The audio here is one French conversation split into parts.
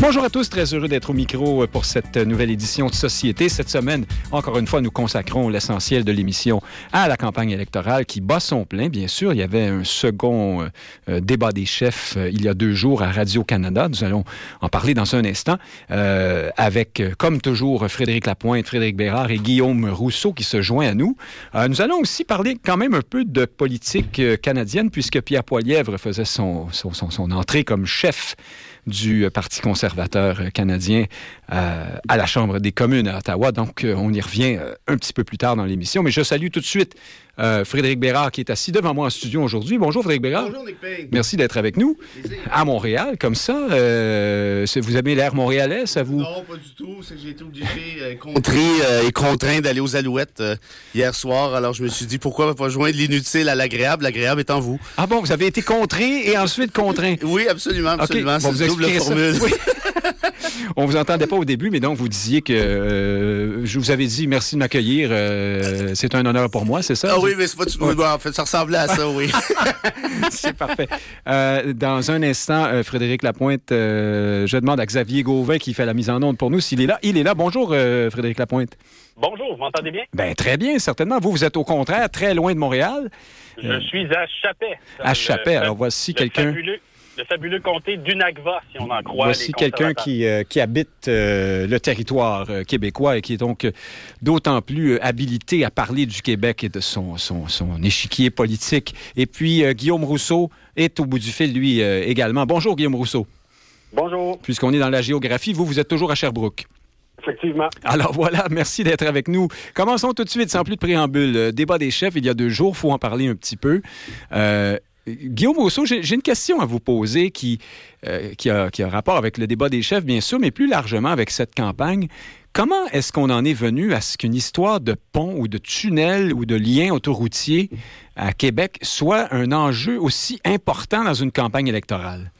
Bonjour à tous, très heureux d'être au micro pour cette nouvelle édition de Société. Cette semaine, encore une fois, nous consacrons l'essentiel de l'émission à la campagne électorale qui bat son plein, bien sûr. Il y avait un second euh, débat des chefs euh, il y a deux jours à Radio-Canada. Nous allons en parler dans un instant euh, avec, comme toujours, Frédéric Lapointe, Frédéric Bérard et Guillaume Rousseau qui se joint à nous. nous allons aussi parler quand même un peu de politique canadienne puisque Pierre Poilièvre faisait son entrée comme chef du Parti conservateur canadien euh, à la Chambre des communes à Ottawa. Donc, euh, on y revient euh, un petit peu plus tard dans l'émission. Mais je salue tout de suite Frédéric Bérard qui est assis devant moi en studio aujourd'hui. Bonjour Frédéric Bérard. Bonjour Nick Payne. Merci d'être avec nous à Montréal, comme ça. vous avez l'air montréalais, ça vous Non, pas du tout. C'est que j'ai été obligé, contré et contraint d'aller aux Alouettes hier soir. Alors je me suis dit pourquoi pas joindre l'inutile à l'agréable? L'agréable est en vous. Ah bon, vous avez été contré et ensuite contraint? oui, absolument, absolument. C'est une double formule. On vous entendait pas au début, mais donc vous disiez que euh, je vous avais dit merci de m'accueillir. Euh, c'est un honneur pour moi, c'est ça? Ah oui, mais c'est pas tout. en fait, ça ressemblait à ça, oui. c'est parfait. Euh, dans un instant, Frédéric Lapointe, je demande à Xavier Gauvin qui fait la mise en onde pour nous s'il est là. Il est là. Bonjour, Frédéric Lapointe. Bonjour, vous m'entendez bien? Bien, très bien, certainement. Vous, vous êtes au contraire très loin de Montréal. Je suis à Chapet. À Chapet. Alors voici quelqu'un le fabuleux comté d'Unagva, si on en croit. Voici quelqu'un qui, euh, qui, habite euh, le territoire euh, québécois et qui est donc d'autant plus habilité à parler du Québec et de son, son, son échiquier politique. Et puis, Guillaume Rousseau est au bout du fil, lui également. Bonjour, Guillaume Rousseau. Bonjour. Puisqu'on est dans la géographie, vous, vous êtes toujours à Sherbrooke. Effectivement. Alors voilà, merci d'être avec nous. Commençons tout de suite, sans plus de préambule. Débat des chefs, il y a deux jours, il faut en parler un petit peu. Guillaume Rousseau, j'ai une question à vous poser qui, euh, qui, a, qui, a, rapport avec le débat des chefs, bien sûr, mais plus largement avec cette campagne. Comment est-ce qu'on en est venu à ce qu'une histoire de pont ou de tunnel ou de lien autoroutier à Québec soit un enjeu aussi important dans une campagne électorale?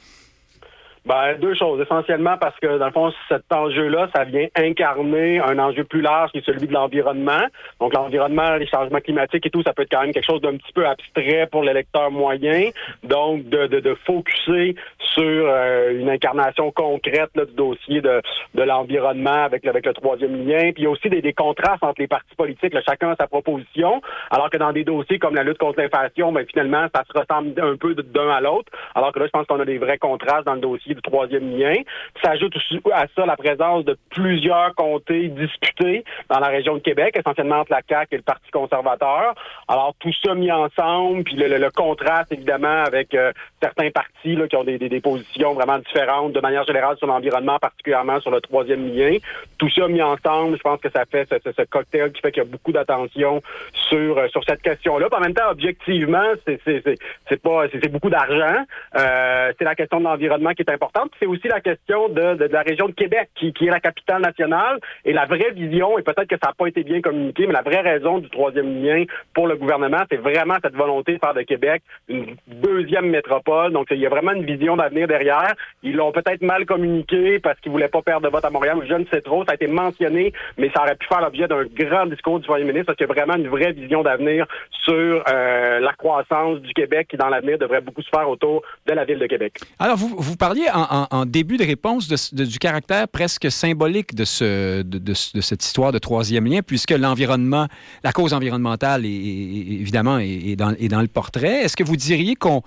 Ben, deux choses. Essentiellement parce que, dans le fond, cet enjeu-là, ça vient incarner un enjeu plus large qui est celui de l'environnement. Donc, l'environnement, les changements climatiques et tout, ça peut être quand même quelque chose d'un petit peu abstrait pour l'électeur moyen. Donc, de, de, de focuser sur euh, une incarnation concrète là, du dossier de, de l'environnement avec, avec le troisième lien. Puis, il y a aussi des, des contrastes entre les partis politiques. Là, chacun a sa proposition. Alors que dans des dossiers comme la lutte contre l'inflation, ben, finalement, ça se ressemble un peu d'un à l'autre. Alors que là, je pense qu'on a des vrais contrastes dans le dossier du troisième lien. Ça ajoute à ça la présence de plusieurs comtés disputés dans la région de Québec, essentiellement entre la CAQ et le Parti conservateur. Alors, tout ça mis ensemble, puis le, contraste, évidemment, avec euh, certains partis là, qui ont des, des, positions vraiment différentes de manière générale sur l'environnement, particulièrement sur le troisième lien. Tout ça mis ensemble, je pense que ça fait ce, ce, cocktail qui fait qu'il y a beaucoup d'attention sur, euh, sur cette question-là. En même temps, objectivement, c'est pas c'est beaucoup d'argent. Euh, c'est la question de l'environnement qui est importante. C'est aussi la question de, la région de Québec, qui, est la capitale nationale, et la vraie vision, et peut-être que ça n'a pas été bien communiqué, mais la vraie raison du troisième lien pour le gouvernement, c'est vraiment cette volonté de faire de Québec une deuxième métropole. Donc, il y a vraiment une vision d'avenir derrière. Ils l'ont peut-être mal communiqué parce qu'ils voulaient pas perdre de vote à Montréal. Je ne sais trop. Ça a été mentionné, mais ça aurait pu faire l'objet d'un grand discours du premier ministre parce qu'il y a vraiment une vraie vision d'avenir sur euh, la croissance du Québec qui, dans l'avenir, devrait beaucoup se faire autour de la ville de Québec. Alors, vous, vous parliez en, début de réponse du caractère presque symbolique de, ce, de, cette histoire de troisième lien, puisque l'environnement, la cause environnementale, évidemment, est, dans, le portrait. Est-ce que vous diriez qu'on,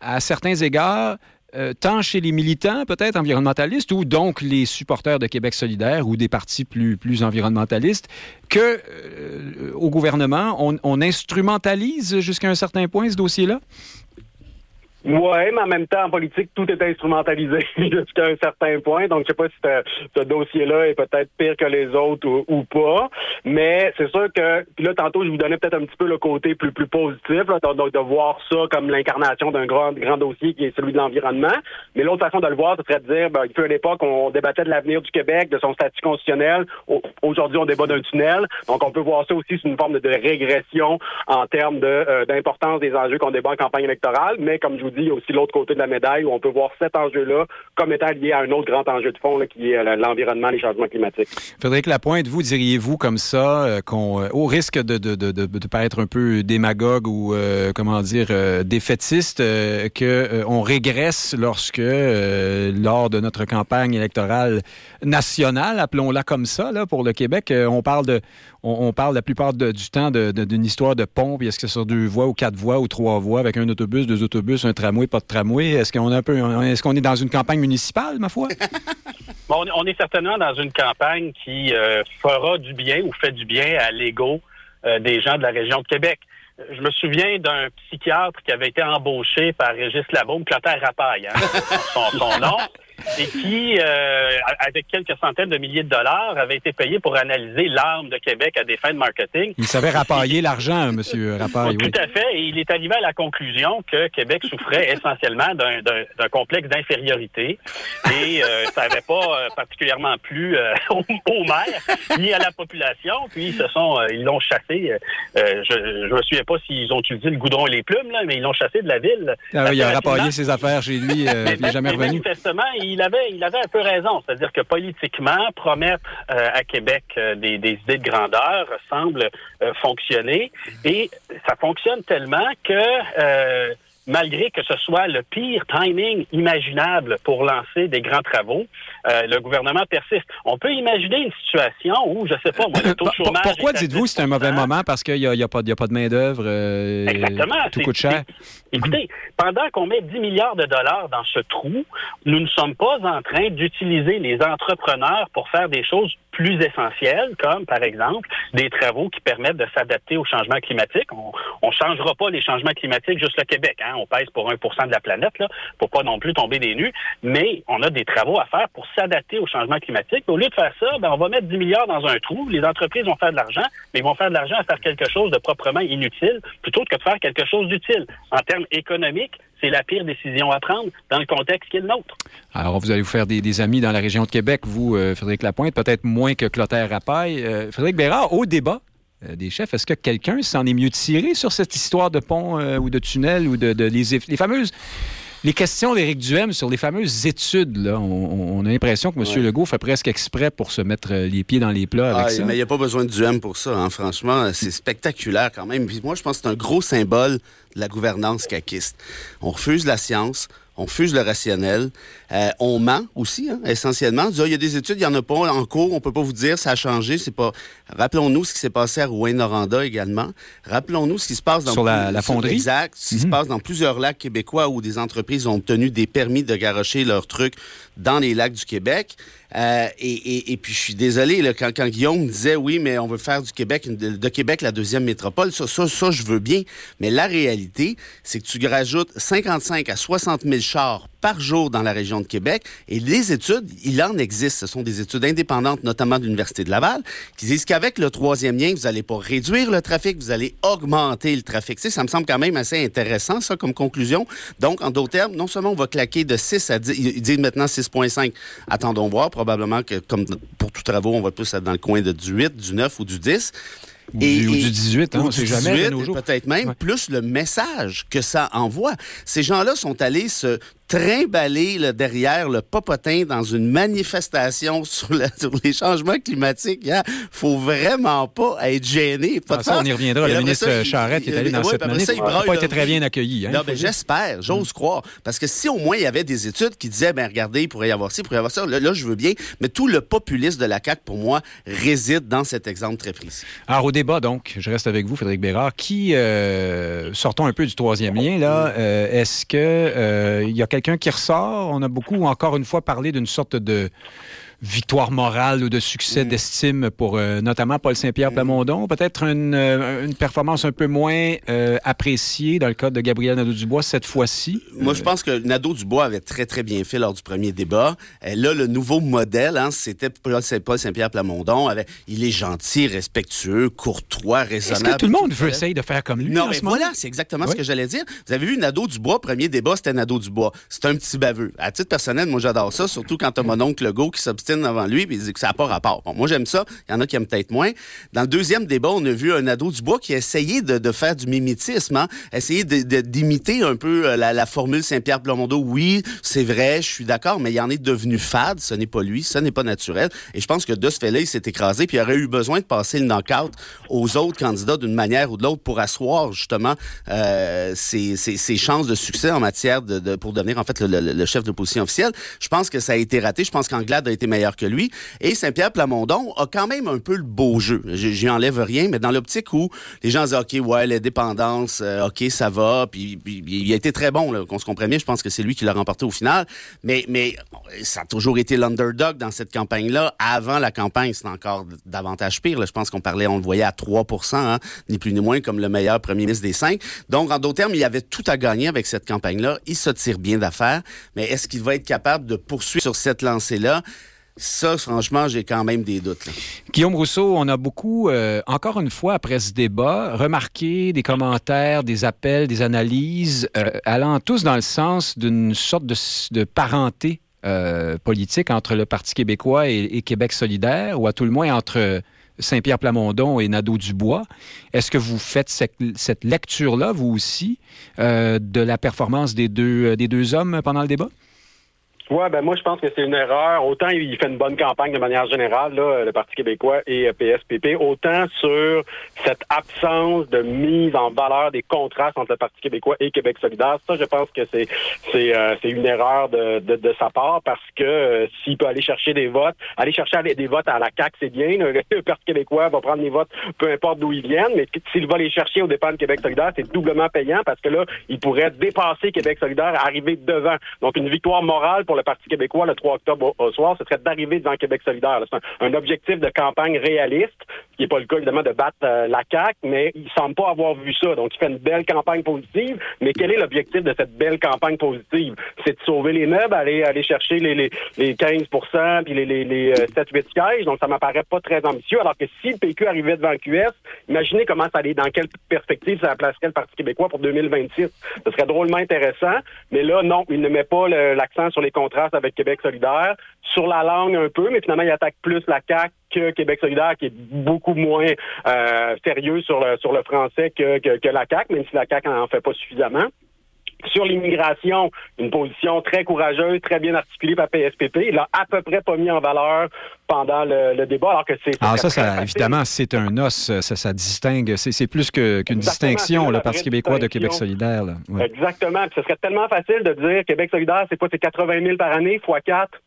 à certains égards, euh, tant chez les militants, peut-être environnementalistes, ou donc les supporters de Québec solidaire ou des partis plus, plus environnementalistes, que euh, au gouvernement, on instrumentalise jusqu'à un certain point ce dossier-là? Oui, mais en même temps, en politique, tout est instrumentalisé jusqu'à un certain point. Donc, je sais pas si ce dossier-là est peut-être pire que les autres ou, pas. Mais c'est sûr que, là, tantôt, je vous donnais peut-être un petit peu le côté plus, plus positif, donc de voir ça comme l'incarnation d'un grand, grand dossier qui est celui de l'environnement. Mais l'autre façon de le voir, ce serait de dire, ben, il fut une époque, on débattait de l'avenir du Québec, de son statut constitutionnel. Aujourd'hui, on débat d'un tunnel. Donc, on peut voir ça aussi sous une forme de, régression en termes euh, d'importance des enjeux qu'on débat en campagne électorale. Mais comme je vous aussi l'autre côté de la médaille où on peut voir cet enjeu-là comme étant lié à un autre grand enjeu de fond qui est l'environnement, les changements climatiques. Frédéric Lapointe, vous diriez-vous comme ça, qu'on, au risque de, de, de, de, paraître un peu démagogue ou, comment dire, défaitiste, qu'on régresse lorsque, lors de notre campagne électorale nationale, appelons-la comme ça, pour le Québec, on parle de, on, parle la plupart du temps d'une histoire de puis est-ce que c'est sur deux voies ou quatre voies ou trois voies avec un autobus, deux autobus, un tramway, pas de tramway? Est-ce qu'on est un peu, est-ce qu'on est dans une campagne municipale, ma foi? on, est certainement dans une campagne qui euh, fera du bien ou fait du bien à l'ego euh, des gens de la région de Québec. Je me souviens d'un psychiatre qui avait été embauché par Régis Labaume, Clotaire Rapaille, hein, son, son nom et qui, euh, avec quelques centaines de milliers de dollars, avait été payé pour analyser l'arme de Québec à des fins de marketing. Il savait rapailler l'argent, M. Rapaille. Tout à fait. Et il est arrivé à la conclusion que Québec souffrait essentiellement d'un complexe d'infériorité. Et euh, ça n'avait pas euh, particulièrement plu euh, aux, maires ni à la population. Puis ils se sont, ils l'ont chassé. je ne me souviens pas s'ils ont utilisé le goudron et les plumes, là, mais ils l'ont chassé de la ville. Ah, il a rapaillé ses affaires chez lui. il n'est jamais revenu. Manifestement, il avait, il avait un peu raison. C'est-à-dire que politiquement, promettre euh, à Québec euh, des, idées de grandeur semble euh, fonctionner. Et ça fonctionne tellement que malgré que ce soit le pire timing imaginable pour lancer des grands travaux, le gouvernement persiste. On peut imaginer une situation où, je sais pas, moi, le taux de chômage... Pourquoi dites-vous que c'est un mauvais moment? Parce qu'il n'y a, a, pas, a pas de main-d'œuvre, Exactement. tout coûte cher. Écoutez, pendant qu'on met 10 milliards de dollars dans ce trou, nous ne sommes pas en train d'utiliser les entrepreneurs pour faire des choses plus essentielles, comme par exemple des travaux qui permettent de s'adapter au changement climatique. On ne changera pas les changements climatiques juste le Québec. Hein? On pèse pour 1% de la planète, là, pour pas non plus tomber des nues, mais on a des travaux à faire pour s'adapter au changement climatique. Au lieu de faire ça, ben, on va mettre 10 milliards dans un trou. Les entreprises vont faire de l'argent, mais ils vont faire de l'argent à faire quelque chose de proprement inutile plutôt que de faire quelque chose d'utile. En termes économiques, c'est la pire décision à prendre dans le contexte qui est le nôtre. Alors, vous allez vous faire des, amis dans la région de Québec, vous, euh, Frédéric Lapointe, peut-être moins que Clotaire Rapaille. Euh, Frédéric Bérard, au débat euh, des chefs, est-ce que quelqu'un s'en est mieux tiré sur cette histoire de pont ou de tunnel ou de, les, fameuses les questions d'Éric Duhem sur les fameuses études, là, on, a l'impression que M. Legault fait presque exprès pour se mettre les pieds dans les plats avec ah, ça. Mais il n'y a pas besoin de Duhem pour ça, hein, franchement. C'est spectaculaire quand même. Puis moi, je pense que c'est un gros symbole de la gouvernance caquiste. On refuse la science, on refuse le rationnel, euh, on ment aussi, hein, essentiellement. Dit, ah, il y a des études, il n'y en a pas en cours, on peut pas vous dire, ça a changé, c'est pas... Rappelons-nous ce qui s'est passé à Rouen-Noranda également. Rappelons-nous ce qui se passe dans... Sur la, la fonderie? Exact. Ce qui se mhm. passe dans plusieurs lacs québécois où des entreprises ont obtenu des permis de garocher leurs trucs dans les lacs du Québec. Euh, et, puis, je suis désolé, là, quand, quand, Guillaume disait, oui, mais on veut faire du Québec, de, Québec la deuxième métropole, ça, ça, ça, je veux bien. Mais la réalité, c'est que tu rajoutes 55 à 60 000 chars par jour dans la région de Québec. Et les études, il en existe. Ce sont des études indépendantes, notamment de l'Université de Laval, qui disent qu'avec le troisième lien, vous n'allez pas réduire le trafic, vous allez augmenter le trafic. ça me semble quand même assez intéressant, ça, comme conclusion. Donc, en d'autres termes, non seulement on va claquer de 6 à 10, ils disent maintenant 6,5. Attendons voir. Probablement que, comme pour tout travaux, on va plus être dans le coin de du 8, du 9 ou du 10. Ou, et, du, 18, hein, on jamais Peut-être même, plus le message que ça envoie. Ces gens-là sont allés se trimballer là, derrière le popotin dans une manifestation sur, les changements climatiques. Il hein. faut vraiment pas être gêné. Pas ah, on y reviendra. Le ministre Charette est allé dans cette manif. Il n'a pas été très bien accueilli. Hein, non, mais j'espère, j'ose croire. Parce que si au moins il y avait des études qui disaient, ben regardez, il pourrait y avoir ci, il pourrait y avoir ça, là, je veux bien. Mais tout le populisme de la CAQ, pour moi, réside dans cet exemple très précis. Alors au débat, donc, je reste avec vous, Frédéric Bérard, qui, euh, sortons un peu du troisième lien, là, euh, est-ce que euh, il y a quelqu'un qui ressort. On a beaucoup, encore une fois, parlé d'une sorte de victoire morale ou de succès mm. d'estime pour euh, notamment Paul Saint-Pierre mm. Plamondon. Peut-être une, euh, une, performance un peu moins euh, appréciée dans le cas de Gabriel Nadeau-Dubois cette fois-ci. Moi, je pense que Nadeau-Dubois avait très, très bien fait lors du premier débat. là, le nouveau modèle, hein, c'était Paul Saint-Pierre Plamondon. il est gentil, respectueux, courtois, raisonnable. Est-ce que tout le monde veut essayer de faire comme lui? Non, mais voilà, c'est exactement ce que j'allais dire. Vous avez vu Nadeau-Dubois, premier débat, c'était Nadeau-Dubois. C'est un petit baveux. À titre personnel, moi, j'adore ça, surtout quand t'as mon oncle Legault qui s'obstine s'obstine devant lui, puis il dit que ça n'a pas rapport. Bon, moi, j'aime ça. Il y en a qui aiment peut-être moins. Dans le deuxième débat, on a vu un ado du bois qui a essayé de, faire du mimétisme, hein, essayer d'imiter un peu euh, la, formule Saint-Pierre Plomondo. Oui, c'est vrai, je suis d'accord, mais il en est devenu fade. Ce n'est pas lui, ce n'est pas naturel. Et je pense que de ce fait-là, il s'est écrasé, puis il aurait eu besoin de passer le knockout aux autres candidats d'une manière ou de l'autre pour asseoir justement euh, ses, chances de succès en matière de, pour devenir en fait le, chef de l'opposition officielle. Je pense que ça a été raté. Je pense qu'Anglade a été que lui. Et Saint-Pierre Plamondon a quand même un peu le beau jeu. J'y enlève rien, mais dans l'optique où les gens disent OK, ouais, les dépendances, euh, OK, ça va. Puis, il a été très bon, qu'on se comprenne bien. Je pense que c'est lui qui l'a remporté au final. Mais, mais ça a toujours été l'underdog dans cette campagne-là. Avant la campagne, c'est encore davantage pire. Je pense qu'on parlait, on le voyait à 3% hein, ni plus ni moins comme le meilleur premier ministre des cinq. Donc, en d'autres termes, il avait tout à gagner avec cette campagne-là. Il se tire bien d'affaires. Mais est-ce qu'il va être capable de poursuivre sur cette lancée-là? Ça, franchement, j'ai quand même des doutes. Guillaume Rousseau, on a beaucoup, euh, encore une fois, après ce débat, remarqué des commentaires, des appels, des analyses euh, allant tous dans le sens d'une sorte de, parenté euh, politique entre le Parti québécois et, Québec solidaire, ou à tout le moins entre Saint-Pierre Plamondon et Nadeau-Dubois. Est-ce que vous faites cette, lecture-là, vous aussi, de la performance des deux hommes pendant le débat? Ouais, ben moi je pense que c'est une erreur. Autant il fait une bonne campagne de manière générale, là, le Parti québécois et PSPP, autant sur cette absence de mise en valeur des contrastes entre le Parti québécois et Québec solidaire. Ça, je pense que c'est c'est euh, une erreur de, de, de, sa part parce que euh, s'il peut aller chercher des votes, aller chercher des votes à la CAC, c'est bien. Le, Parti québécois va prendre les votes, peu importe d'où ils viennent, mais s'il va les chercher au dépens de Québec solidaire, c'est doublement payant parce que là, il pourrait dépasser Québec solidaire, arriver devant. Donc une victoire morale pour le Parti québécois le 3 octobre au, soir, ce serait d'arriver devant Québec solidaire. C'est un, objectif de campagne réaliste, qui n'est pas le cas évidemment de battre euh, la CAQ, mais il semble pas avoir vu ça. Donc il fait une belle campagne positive, mais quel est l'objectif de cette belle campagne positive? C'est de sauver les meubles, aller aller chercher les, les, les 15 puis les, les, les 7-8 euh, sièges. Donc ça m'apparaît pas très ambitieux. Alors que si le PQ arrivait devant le QS, imaginez comment ça allait, dans quelle perspective ça placerait le Parti québécois pour 2026. Ce serait drôlement intéressant, mais là, non, il ne met pas l'accent sur les contrastes avec Québec solidaire, sur la langue un peu, mais finalement, il attaque plus la CAQ que Québec solidaire, qui est beaucoup moins euh, sérieux sur le, sur le français que, que, la CAQ, même si la CAQ n'en fait pas suffisamment. Sur l'immigration, une position très courageuse, très bien articulée par PSPP. Il l'a à peu près pas mis en valeur pendant le, débat, alors que c'est... Alors ah, ça, ça évidemment, c'est un os, ça, ça distingue, c'est plus qu'une distinction, le Parti québécois de Québec solidaire. Exactement, ce serait tellement facile de dire Québec solidaire, c'est quoi, c'est 80 000 par année, fois 4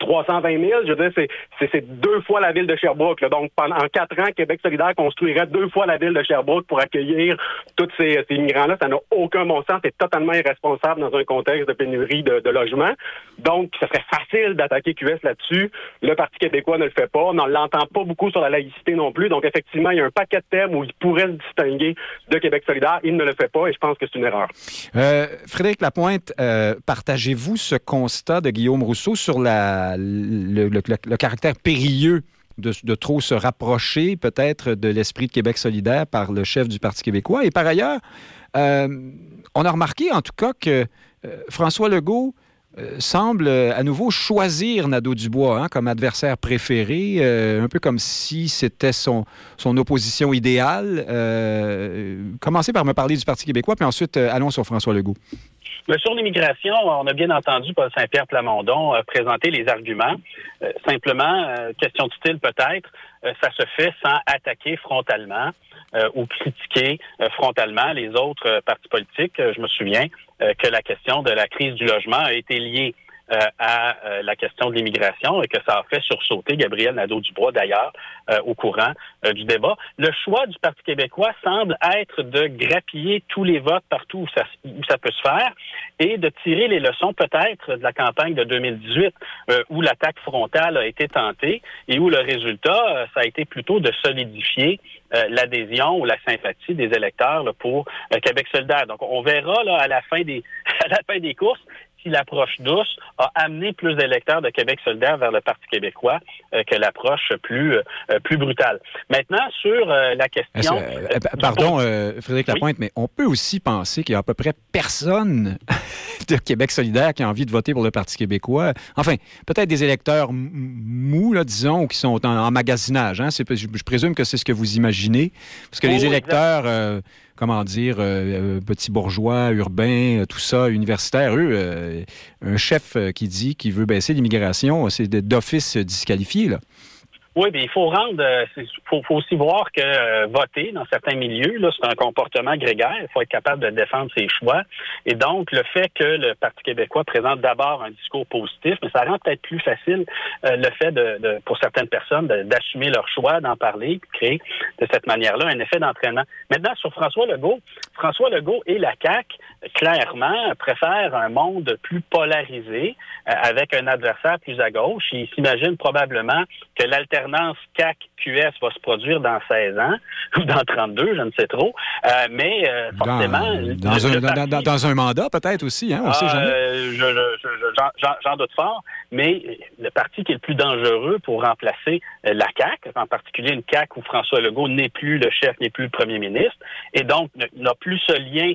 320 000, je veux dire, c'est deux fois la ville de Sherbrooke. Donc, pendant quatre ans, Québec solidaire construirait deux fois la ville de Sherbrooke pour accueillir tous ces, ces immigrants-là. Ça n'a aucun bon sens. C'est totalement irresponsable dans un contexte de pénurie de, de logements. Donc, ça serait facile d'attaquer QS là-dessus. Le Parti québécois ne le fait pas. On n'en l'entend pas beaucoup sur la laïcité non plus. Donc, effectivement, il y a un paquet de thèmes où il pourrait se distinguer de Québec solidaire. Il ne le fait pas et je pense que c'est une erreur. Euh, Frédéric Lapointe, euh, partagez-vous ce constat de Guillaume Rousseau sur la le, caractère périlleux de, trop se rapprocher peut-être de l'esprit de Québec solidaire par le chef du Parti québécois. Et par ailleurs, euh, on a remarqué en tout cas que euh, François Legault euh, semble à nouveau choisir Nadeau-Dubois hein, comme adversaire préféré, un peu comme si c'était son, opposition idéale. commencez par me parler du Parti québécois, puis ensuite allons sur François Legault. Sur l'immigration, on a bien entendu Paul Saint-Pierre Plamondon euh, présenter les arguments. Euh, simplement, euh, question de style peut-être, ça se fait sans attaquer frontalement ou critiquer frontalement les autres partis politiques. Je me souviens que la question de la crise du logement a été liée euh, à euh, la question de l'immigration et que ça a fait sursauter Gabriel Nadeau-Dubois, d'ailleurs, euh, au courant du débat. Le choix du Parti québécois semble être de grappiller tous les votes partout où ça, peut se faire et de tirer les leçons peut-être de la campagne de 2018 où l'attaque frontale a été tentée et où le résultat, ça a été plutôt de solidifier l'adhésion ou la sympathie des électeurs pour Québec solidaire. Donc, on verra à la fin des à la fin des courses si l'approche douce a amené plus d'électeurs de Québec solidaire vers le Parti québécois euh, que l'approche plus, euh, plus brutale. Maintenant, sur euh, la question... pardon, Frédéric Lapointe, mais on peut aussi penser qu'il y a à peu près personne de Québec solidaire qui a envie de voter pour le Parti québécois. Enfin, peut-être des électeurs mous, là, disons, ou qui sont en, magasinage. Hein? Je, je, présume que c'est ce que vous imaginez. Parce que les électeurs comment dire, euh, euh, petits bourgeois, urbains, euh, tout ça, universitaires, eux, un chef qui dit qu'il veut baisser l'immigration, c'est d'office disqualifié, là. Oui, bien, il faut rendre, il euh, faut, faut, aussi voir que euh, voter dans certains milieux, là, c'est un comportement grégaire. Il faut être capable de défendre ses choix. Et donc, le fait que le Parti québécois présente d'abord un discours positif, mais ça rend peut-être plus facile euh, le fait de, de, pour certaines personnes d'assumer leur choix, d'en parler, de créer de cette manière-là un effet d'entraînement. Maintenant, sur François Legault, François Legault et la CAQ, clairement, préfèrent un monde plus polarisé, avec un adversaire plus à gauche. Ils s'imaginent probablement que l'alternative l'alternance CAC-QS va se produire dans 16 ans ou dans 32, je ne sais trop. Euh, mais euh, forcément... Dans, un, mandat peut-être aussi, hein? on sait jamais. J'en doute fort, mais le parti qui est le plus dangereux pour remplacer la CAC, en particulier une CAC où François Legault n'est plus le chef, n'est plus le premier ministre, et donc n'a plus ce lien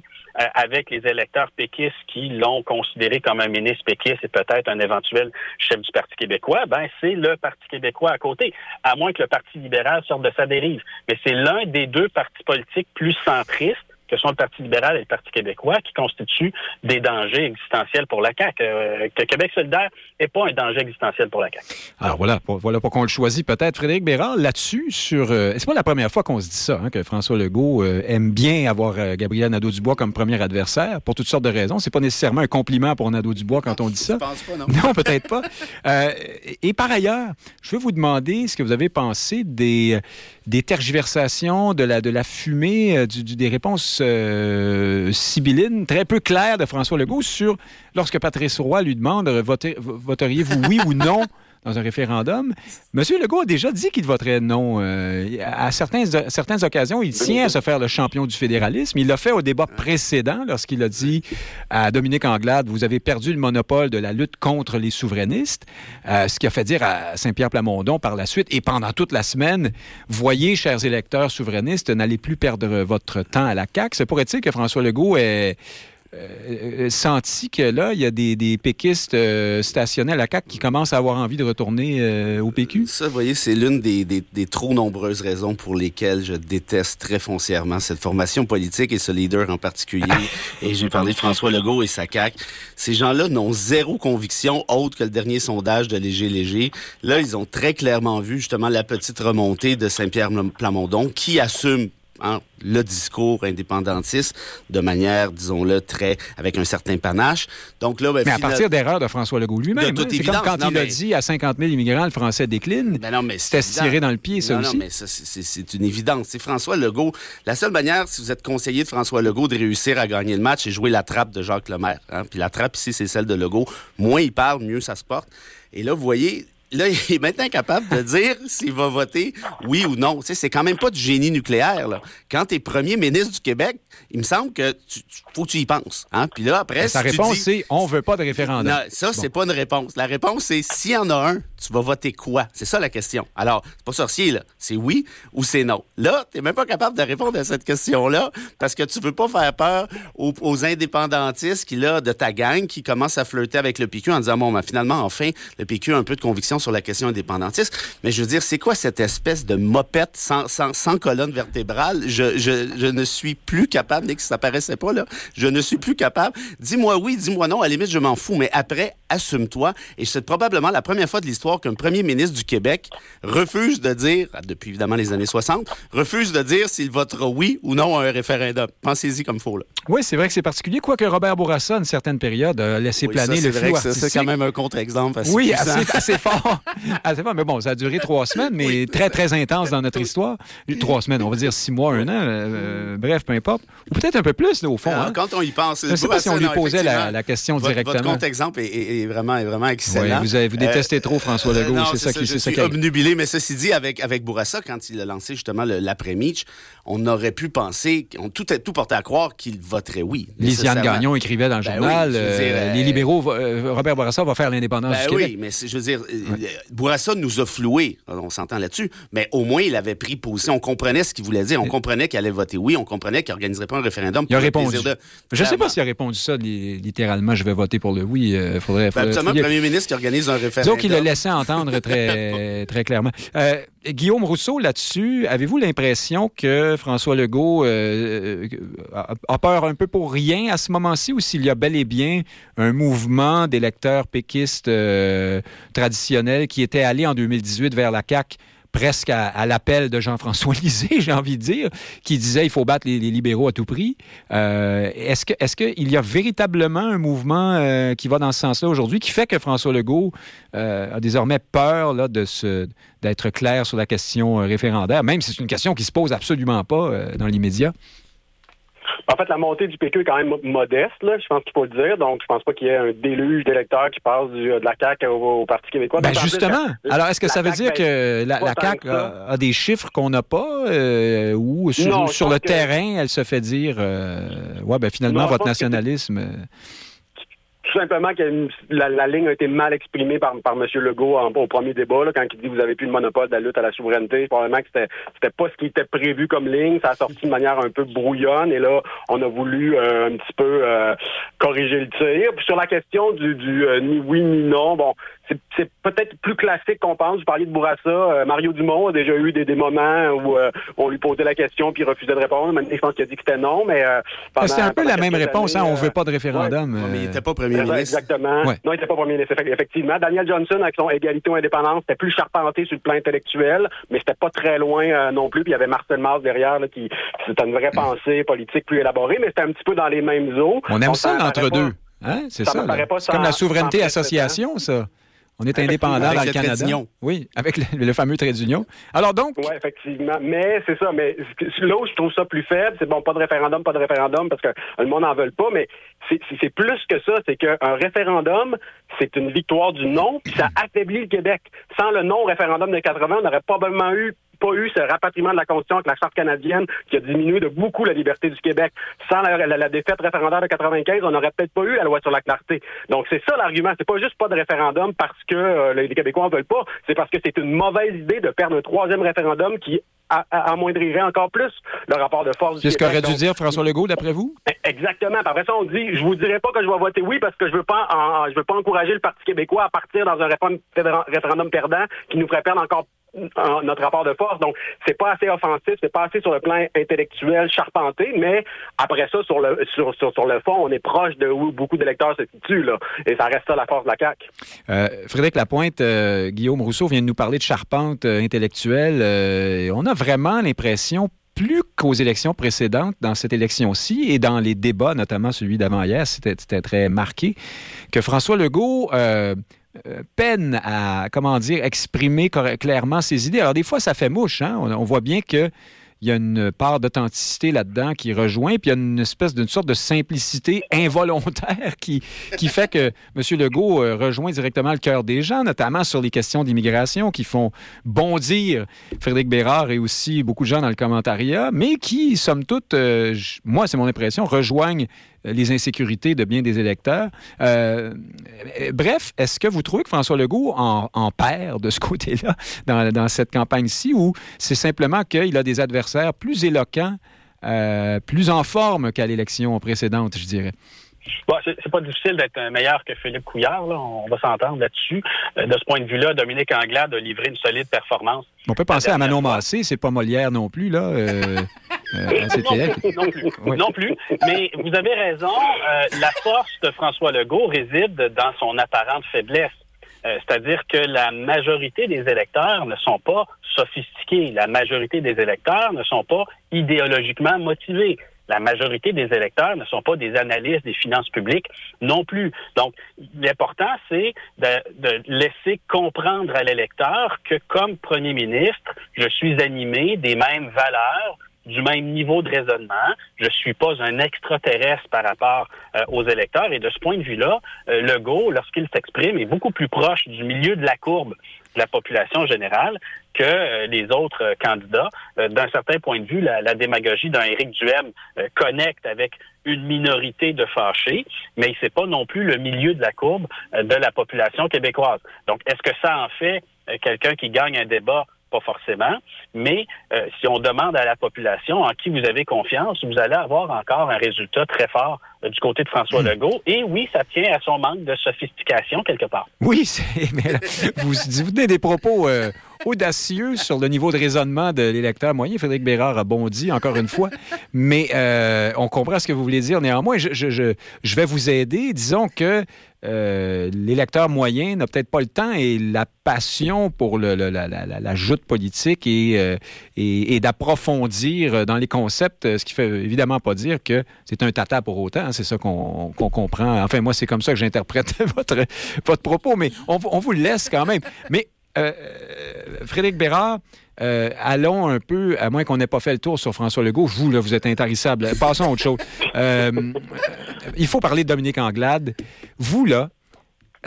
avec les électeurs péquistes qui l'ont considéré comme un ministre péquiste et peut-être un éventuel chef du Parti québécois, ben c'est le Parti québécois à côté à moins que le Parti libéral sorte de sa dérive. Mais c'est l'un des deux partis politiques plus centristes que sont le Parti libéral et le Parti québécois, qui constituent des dangers existentiels pour la CAQ. Euh, que Québec solidaire n'est pas un danger existentiel pour la CAQ. Alors voilà, pour, voilà pourquoi on le choisit peut-être. Frédéric Bérard, là-dessus, sur... Euh, c'est pas la première fois qu'on se dit ça, hein, que François Legault euh, aime bien avoir Gabriel Nadeau-Dubois comme premier adversaire, pour toutes sortes de raisons. C'est pas nécessairement un compliment pour Nadeau-Dubois quand on dit ça. Je pense pas, non. Non, peut-être pas. et par ailleurs, je veux vous demander ce que vous avez pensé des, des tergiversations, de la, de la fumée, du, des réponses euh, très peu claire de François Legault sur lorsque Patrice Roy lui demande voteriez-vous oui ou non dans un référendum. M. Legault a déjà dit qu'il voterait non. Euh, à certaines occasions, il tient à se faire le champion du fédéralisme. Il l'a fait au débat précédent lorsqu'il a dit à Dominique Anglade, vous avez perdu le monopole de la lutte contre les souverainistes, euh, ce qui a fait dire à Saint-Pierre Plamondon par la suite et pendant toute la semaine, voyez, chers électeurs souverainistes, n'allez plus perdre votre temps à la CAQ. C'est pourrait-il que François Legault est euh, euh, senti que là, il y a des, péquistes euh, stationnés à la CAQ qui commencent à avoir envie de retourner au PQ? Ça, vous voyez, c'est l'une des, trop nombreuses raisons pour lesquelles je déteste très foncièrement cette formation politique et ce leader en particulier. et j'ai parlé de François Legault et sa CAQ. Ces gens-là n'ont zéro conviction autre que le dernier sondage de Léger Léger. Là, ils ont très clairement vu justement la petite remontée de Saint-Pierre Plamondon qui assume Le discours indépendantiste de manière, disons-le, très avec un certain panache. Donc là, ben, mais à partir d'erreurs de François Legault lui-même, hein, c'est comme quand il a dit à 50 000 immigrants, le français décline. Ben non, mais c'était se tirer dans le pied, ça aussi. Non, mais c'est une évidence. C'est François Legault. La seule manière, si vous êtes conseiller de François Legault, de réussir à gagner le match, c'est jouer la trappe de Jacques Lemaire. Hein. Puis la trappe ici, c'est celle de Legault. Moins il parle, mieux ça se porte. Et là, vous voyez, là, il est maintenant capable de dire s'il va voter oui ou non. Tu sais, c'est quand même pas du génie nucléaire. Là. Quand tu es premier ministre du Québec, il me semble que tu, faut que tu y penses. Hein? Puis là, après, Sa réponse, c'est on veut pas de référendum. Non, ça, c'est pas une réponse. La réponse, c'est s'il y en a un, tu vas voter quoi? C'est ça la question. Alors, c'est pas sorcier, là. C'est oui ou c'est non. Là, tu même pas capable de répondre à cette question-là parce que tu veux pas faire peur aux, indépendantistes qui, là, de ta gang, qui commencent à flirter avec le PQ en disant, bon, ben, finalement, enfin, le PQ a un peu de conviction sur la question indépendantiste. Mais je veux dire, c'est quoi cette espèce de mopette sans, colonne vertébrale? Je, ne suis plus capable, dès que ça paraissait pas, là, je ne suis plus capable. Dis-moi oui, dis-moi non, à la limite, je m'en fous, mais après, assume-toi. Et c'est probablement la première fois de l'histoire qu'un premier ministre du Québec refuse de dire, depuis évidemment les années 60, refuse de dire s'il votera oui ou non à un référendum. Pensez-y comme faut, là. Oui, c'est vrai que c'est particulier, quoique Robert Bourassa, à une certaine période, a laissé planer le flou C'est quand même un contre-exemple. Oui, assez, fort. assez fort. Mais bon, ça a duré trois semaines, mais très, très intense dans notre histoire. Trois semaines, on va dire six mois, un an. Euh, bref, peu importe. Ou peut-être un peu plus, au fond. Hein. Quand on y pense. Je ne sais pas si on lui posait la, question directement. Votre contre-exemple est, vraiment, est vraiment excellent. vous, avez, vous détestez trop François François Euh, Legault. non, c'est ça qui je c'est ça suis qui- obnubilé, mais ceci dit, avec, avec Bourassa, quand il a lancé justement l'après-Mitch, on aurait pu penser, on tout, tout portait à croire qu'il voterait oui. Lisiane. Gagnon écrivait dans le Ben journal oui, euh, dire, euh, les libéraux, euh, Robert Bourassa va faire l'indépendance Ben du Québec. oui, mais je veux dire, euh, Bourassa nous a floués, on s'entend là-dessus, mais au moins il avait pris position, on comprenait ce qu'il voulait dire, on comprenait qu'il allait voter oui, on comprenait qu'il n'organiserait pas un référendum Il a pour le répondu. plaisir de... Je ne sais pas s'il a répondu ça li- littéralement. Je vais voter pour le oui. Il faudrait, Ben, faudrait absolument, le premier ministre qui organise un référendum. Disons qu'il le entendre très, très clairement. Euh, Guillaume Rousseau, là-dessus, avez-vous l'impression que François Legault euh, a, a peur un peu pour rien à ce moment-ci ou s'il y a bel et bien un mouvement d'électeurs péquistes euh, traditionnels qui était allé en 2018 vers la CAQ presque à, l'appel de Jean-François Lisée, j'ai envie de dire, qui disait il faut battre les, libéraux à tout prix. Euh, est-ce qu'il y a véritablement un mouvement euh, qui va dans ce sens-là aujourd'hui, qui fait que François Legault euh, a désormais peur d'être clair sur la question référendaire, même si c'est une question qui se pose absolument pas dans l'immédiat? En fait, la montée du PQ est quand même modeste, là, je pense qu'il faut le dire. Donc, je pense pas qu'il y ait un déluge d'électeurs qui passe du- de la CAQ au, au Parti québécois. Ben justement. que Alors, est-ce que ça veut CAQ, dire ben, que la, la CAQ a, a des chiffres qu'on n'a pas euh, ou sur, Non, le que- terrain, elle se fait dire euh, ouais, ben finalement, Non, votre nationalisme. Tout simplement que la, la ligne a été mal exprimée par, par M. Legault en- au premier débat, là, quand il dit vous avez plus le monopole de la lutte à la souveraineté. Probablement que c'était c'était pas ce qui était prévu comme ligne. Ça a sorti de manière un peu brouillonne et là, on a voulu euh, un petit peu euh, corriger le tir. Puis sur la question du, du euh, ni oui ni non, bon, c'est- peut-être plus classique qu'on pense. Vous parliez de Bourassa. Euh, Mario Dumont a déjà eu des, des moments où euh, on lui posait la question puis il refusait de répondre. Maintenant, je pense qu'il a dit que c'était non, mais euh, pendant- C'est un peu la même réponse, hein, années, on euh, veut pas de référendum. Non, mais il euh, n'était pas premier ministre. Exactement. Ouais. Non, il n'était pas premier ministre, effect- effectivement. Daniel Johnson, avec son égalité ou indépendance, c'était plus charpenté sur le plan intellectuel, mais c'était pas très loin euh, non plus. Puis il y avait Marcel Mars derrière, là, qui c'était une vraie pensée politique plus élaborée, mais c'était un petit peu dans les mêmes eaux. On aime ça, l'entre-deux. pas- Hein? C'est ça ça. C'est comme la sans association, ça. On est indépendant dans le Canada. Oui, avec le, le fameux trait d'union. Alors donc, Oui, effectivement. Mais c'est ça. Mais là où je trouve ça plus faible, c'est bon, pas de référendum, pas de référendum, parce que le monde n'en veut pas, mais c'est- plus que ça. C'est qu'un référendum, c'est une victoire du non, puis ça affaiblit le Québec. Sans le non-référendum de 80, on n'aurait probablement eu pas eu ce rapatriement de la Constitution avec la Charte canadienne qui a diminué de beaucoup la liberté du Québec. Sans la, la- la défaite référendaire de 95, on n'aurait peut-être pas eu la loi sur la clarté. Donc c'est ça l'argument. C'est pas juste pas de référendum parce que euh, les Québécois en veulent pas. C'est parce que c'est une mauvaise idée de perdre un troisième référendum qui amoindrirait encore plus le rapport de force c'est ce qu'aurait dû dire François Legault, d'après vous? Exactement. Puis après ça, on dit, je vous dirai pas que je vais voter oui parce que je veux pas, en- je veux pas encourager le Parti québécois à partir dans un référendum, référendum perdant qui nous ferait perdre encore notre rapport de force. Donc, c'est pas assez offensif, c'est pas assez sur le plan intellectuel charpenté, mais après ça, sur le sur, sur, sur le fond, on est proche de où beaucoup d'électeurs se situent, là. Et ça reste ça la force de la CAQ. Euh, Frédéric Lapointe, euh, Guillaume Rousseau vient de nous parler de charpente euh, intellectuelle. on a vraiment l'impression, plus qu'aux élections précédentes, dans cette élection-ci et dans les débats, notamment celui d'avant-hier, c'était très marqué, que François Legault peine à, comment dire, exprimer clairement ses idées. Alors, des fois, ça fait mouche. Hein? On, voit bien que il y a une part d'authenticité là-dedans qui rejoint, puis il y a une espèce d'une sorte de simplicité involontaire qui, qui fait que M. Legault euh, rejoint directement le cœur des gens, notamment sur les questions d'immigration qui font bondir Frédéric Bérard et aussi beaucoup de gens dans le commentariat, mais qui, somme toute, euh, moi, c'est mon impression, rejoignent euh, les insécurités de bien des électeurs. Euh, bref, est-ce que vous trouvez que François Legault en, en perd de ce côté-là dans, dans cette campagne-ci ou c'est simplement qu'il a des adversaires plus éloquents, euh, plus en forme qu'à l'élection précédente, je dirais? Bon, c'est pas difficile d'être meilleur que Philippe Couillard, là. on va s'entendre là-dessus. Euh, De ce point de vue-là, Dominique Anglade a livré une solide performance. On peut penser à Manon. Massé, c'est pas Molière non plus, là. euh, euh, non, non plus, Oui. non plus. Mais vous avez raison, euh, la force de François Legault réside dans son apparente faiblesse. C'est-à-dire que la majorité des électeurs ne sont pas sophistiqués. La majorité des électeurs ne sont pas idéologiquement motivés. La majorité des électeurs ne sont pas des analystes des finances publiques non plus. Donc, l'important, c'est de, de laisser comprendre à l'électeur que comme premier ministre, je suis animé des mêmes valeurs du même niveau de raisonnement. Je suis pas un extraterrestre par rapport euh, aux électeurs. Et de ce point de vue-là, euh, Legault, lorsqu'il s'exprime, est beaucoup plus proche du milieu de la courbe de la population générale que euh, les autres euh, candidats. Euh, d'un certain point de vue, la, démagogie d'un Éric Duhem connecte avec une minorité de fâchés, mais c'est pas non plus le milieu de la courbe de la population québécoise. Donc, est-ce que ça en fait quelqu'un qui gagne un débat pas forcément, mais si on demande à la population en qui vous avez confiance, vous allez avoir encore un résultat très fort du côté de François hmm. Legault. Et oui, ça tient à son manque de sophistication quelque part. Oui, mais vous, vous tenez des propos audacieux sur le niveau de raisonnement de l'électeur moyen. Frédéric Bérard a bondi, encore une fois. Mais euh, on comprend ce que vous voulez dire. Néanmoins, je, je, je, vais vous aider. Disons que euh, l'électeur moyen n'a peut-être pas le temps et la passion pour la, joute politique et, euh, et, d'approfondir dans les concepts, ce qui fait évidemment pas dire que c'est un tata pour autant. Hein, c'est ça qu'on comprend. Enfin, moi, c'est comme ça que j'interprète votre, votre propos, mais on, on vous le laisse quand même. Mais euh, Frédéric Bérard, euh, allons un peu, à moins qu'on n'ait pas fait le tour sur François Legault. Vous, là, vous êtes intarissable. Passons à autre chose. Euh, il faut parler de Dominique Anglade. Vous, là,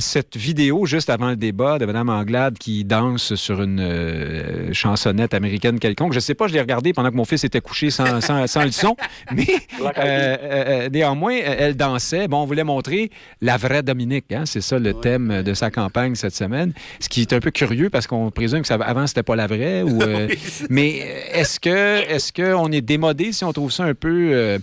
cette vidéo juste avant le débat de Mme Anglade qui danse sur une euh, chansonnette américaine quelconque. Je ne sais pas, je l'ai regardé pendant que mon fils était couché sans, sans, sans le son, mais euh, euh, néanmoins, elle dansait. Bon, on voulait montrer la vraie Dominique. Hein? C'est ça le thème de sa campagne cette semaine. Ce qui est un peu curieux parce qu'on présume que ça, avant, c'était pas la vraie. Ou, mais est-ce que est-ce qu'on est démodé si on trouve ça un peu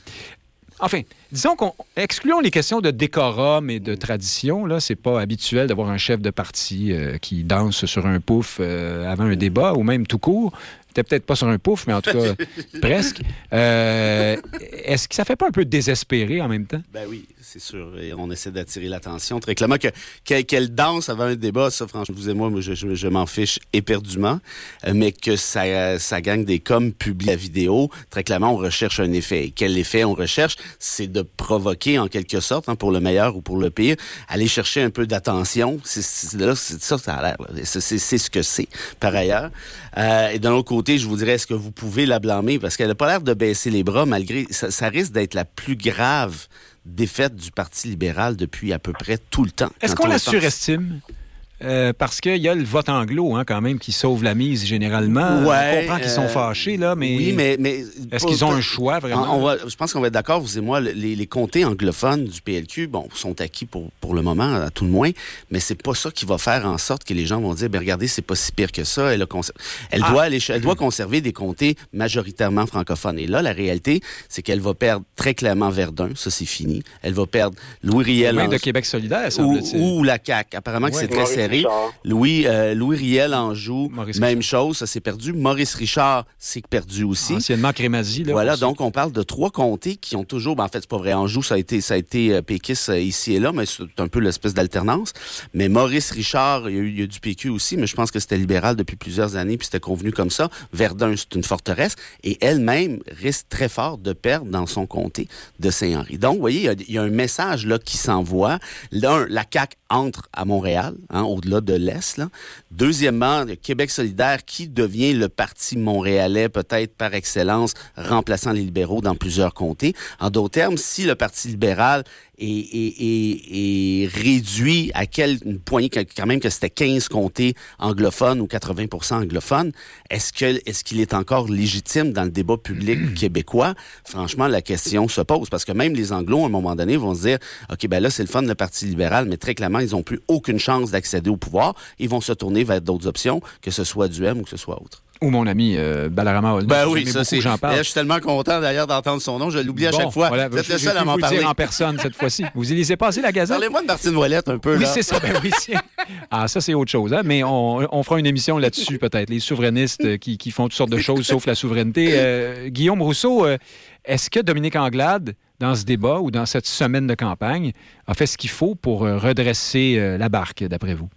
Enfin, disons qu'on excluons les questions de décorum et de tradition. Là, c'est pas habituel d'avoir un chef de parti euh, qui danse sur un pouf euh, avant un débat ou même tout court. peut-être pas sur un pouf, mais en tout cas presque. Euh, est-ce que ça fait pas un peu désespéré en même temps? Ben oui, c'est sûr. On essaie d'attirer l'attention. Très clairement, que, qu'elle danse avant un débat, ça, franchement, vous et moi, je, je, m'en fiche éperdument. Euh, mais que ça, ça gagne des coms publics la vidéo, très clairement, on recherche un effet. Et quel effet on recherche? C'est de provoquer, en quelque sorte, hein, pour le meilleur ou pour le pire, aller chercher un peu d'attention. C'est, ça ça c'est, ce que c'est, par ailleurs. Euh, et d'un autre côté, je vous dirais, est-ce que vous pouvez la blâmer? Parce qu'elle n'a pas l'air de baisser les bras, malgré... Ça, ça risque d'être la plus grave défaite du Parti libéral depuis à peu près tout le temps. Est-ce qu'on la surestime? Euh, parce qu'il y a le vote anglo, hein, quand même, qui sauve la mise généralement. Ouais, on comprend qu'ils sont euh, fâchés, là, mais. Oui, mais. mais Est-ce qu'ils ont un choix, vraiment? On va, je pense qu'on va être d'accord, vous et moi, les, les, comtés anglophones du PLQ, bon, sont acquis pour, pour le moment, à tout le moins, mais c'est pas ça qui va faire en sorte que les gens vont dire, ben regardez, c'est pas si pire que ça. Elle, a elle, ah. doit, aller, elle doit conserver des comtés majoritairement francophones. Et là, la réalité, c'est qu'elle va perdre très clairement Verdun, ça c'est fini. Elle va perdre Louis-Riel. de Québec solidaire, ou, ou, la CAQ. Apparemment que c'est très serré. Louis, euh, Louis Riel en joue, même chose, ça s'est perdu. Maurice Richard s'est perdu aussi. Anciennement Crémazie. Là, voilà, donc on parle de trois comtés qui ont toujours, ben, en fait, c'est pas vrai, Anjou, ça a été, ça a été euh, euh, ici et là, mais c'est un peu l'espèce d'alternance. Mais Maurice Richard, il y, a eu, il y a du PQ aussi, mais je pense que c'était libéral depuis plusieurs années, puis c'était convenu comme ça. Verdun, c'est une forteresse, et elle-même risque très fort de perdre dans son comté de Saint-Henri. Donc, vous voyez, il y, a, il y, a, un message là qui s'envoie. L'un, la CAQ entre à Montréal, hein, au-delà de l'Est. Deuxièmement, le Québec solidaire qui devient le parti montréalais peut-être par excellence, remplaçant les libéraux dans plusieurs comtés. En d'autres termes, si le Parti libéral est, réduit à quel une poignée quand même que c'était 15 comtés anglophones ou 80 anglophones, est-ce que est-ce qu'il est encore légitime dans le débat public québécois? Franchement, la question se pose parce que même les anglos à un moment donné vont se dire OK ben là c'est le fun le Parti libéral mais très clairement ils ont plus aucune chance d'accéder au pouvoir, ils vont se tourner vers d'autres options que ce soit du M ou que ce soit autre. Ou mon ami euh, Balarama Ben oui, ça c'est. Parle. Je suis tellement content d'ailleurs d'entendre son nom. Je l'oublie à chaque fois. vous êtes le seul à m'en parler. en personne cette fois-ci. Vous y lisez passer la Gazette? Parlez-moi de Martine Ouellette un peu. Oui, c'est ça. Ben oui, ah, ça c'est autre chose. Hein? Mais on, on, fera une émission là-dessus peut-être. Les souverainistes euh, qui, qui, font toutes sortes de choses sauf la souveraineté. Euh, Guillaume Rousseau, euh, est-ce que Dominique Anglade dans ce débat ou dans cette semaine de campagne a fait ce qu'il faut pour redresser la barque, d'après vous?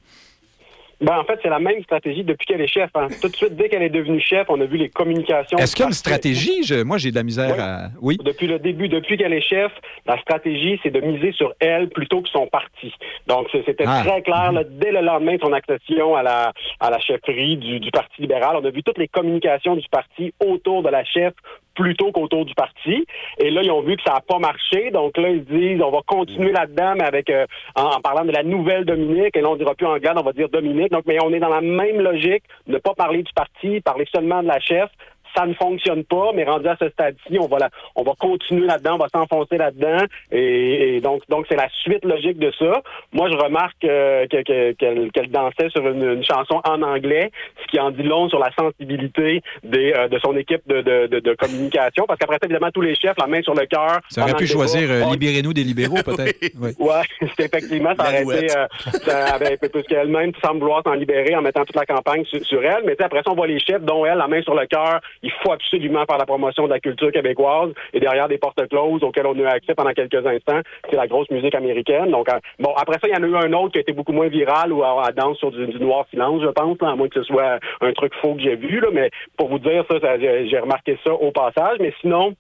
Ben, en fait, c'est la même stratégie depuis qu'elle est chef. Hein. Tout de suite, dès qu'elle est devenue chef, on a vu les communications. Est-ce qu'il y a une stratégie? Moi, j'ai de la misère à... Oui. Depuis le début, depuis qu'elle est chef, la stratégie, c'est de miser sur elle plutôt que son parti. Donc, c'était ah. très clair, là, dès le lendemain de son accession à la, à la chefferie du, du Parti libéral. On a vu toutes les communications du parti autour de la chef plutôt qu'autour du parti. Et là, ils ont vu que ça n'a pas marché. Donc là, ils disent, on va continuer là-dedans, mais avec euh, en, parlant de la nouvelle Dominique. Et là, on dira plus Anglade, on va dire Dominique. Donc, mais on est dans la même logique, ne pas parler du parti, parler seulement de la chef ça ne fonctionne pas, mais rendu à ce stade-ci, on va la, on va continuer là-dedans, on va s'enfoncer là-dedans, et, donc donc c'est la suite logique de ça. Moi, je remarque euh, qu'elle dansait sur une, chanson en anglais, ce qui en dit long sur la sensibilité des, euh, de son équipe de, de, de, communication, parce qu'après ça, évidemment, tous les chefs, la main sur le cœur. Ça aurait pu choisir euh, Libérez-nous des libéraux, peut-être. oui, ouais, effectivement, ça aurait été, ça avait, parce qu'elle-même semble vouloir s'en libérer en mettant toute la campagne sur, sur elle, mais après ça, on voit les chefs, dont elle, la main sur le cœur, il faut absolument faire la promotion de la culture québécoise et derrière des portes closes auxquelles on a eu accès pendant quelques instants, c'est la grosse musique américaine. Donc, euh, bon, après ça, il y en a eu un autre qui a été beaucoup moins viral ou à, danse sur du, noir silence, je pense, à moins que ce soit un truc faux que j'ai vu, là, mais pour vous dire ça, j'ai remarqué ça au passage. Mais sinon,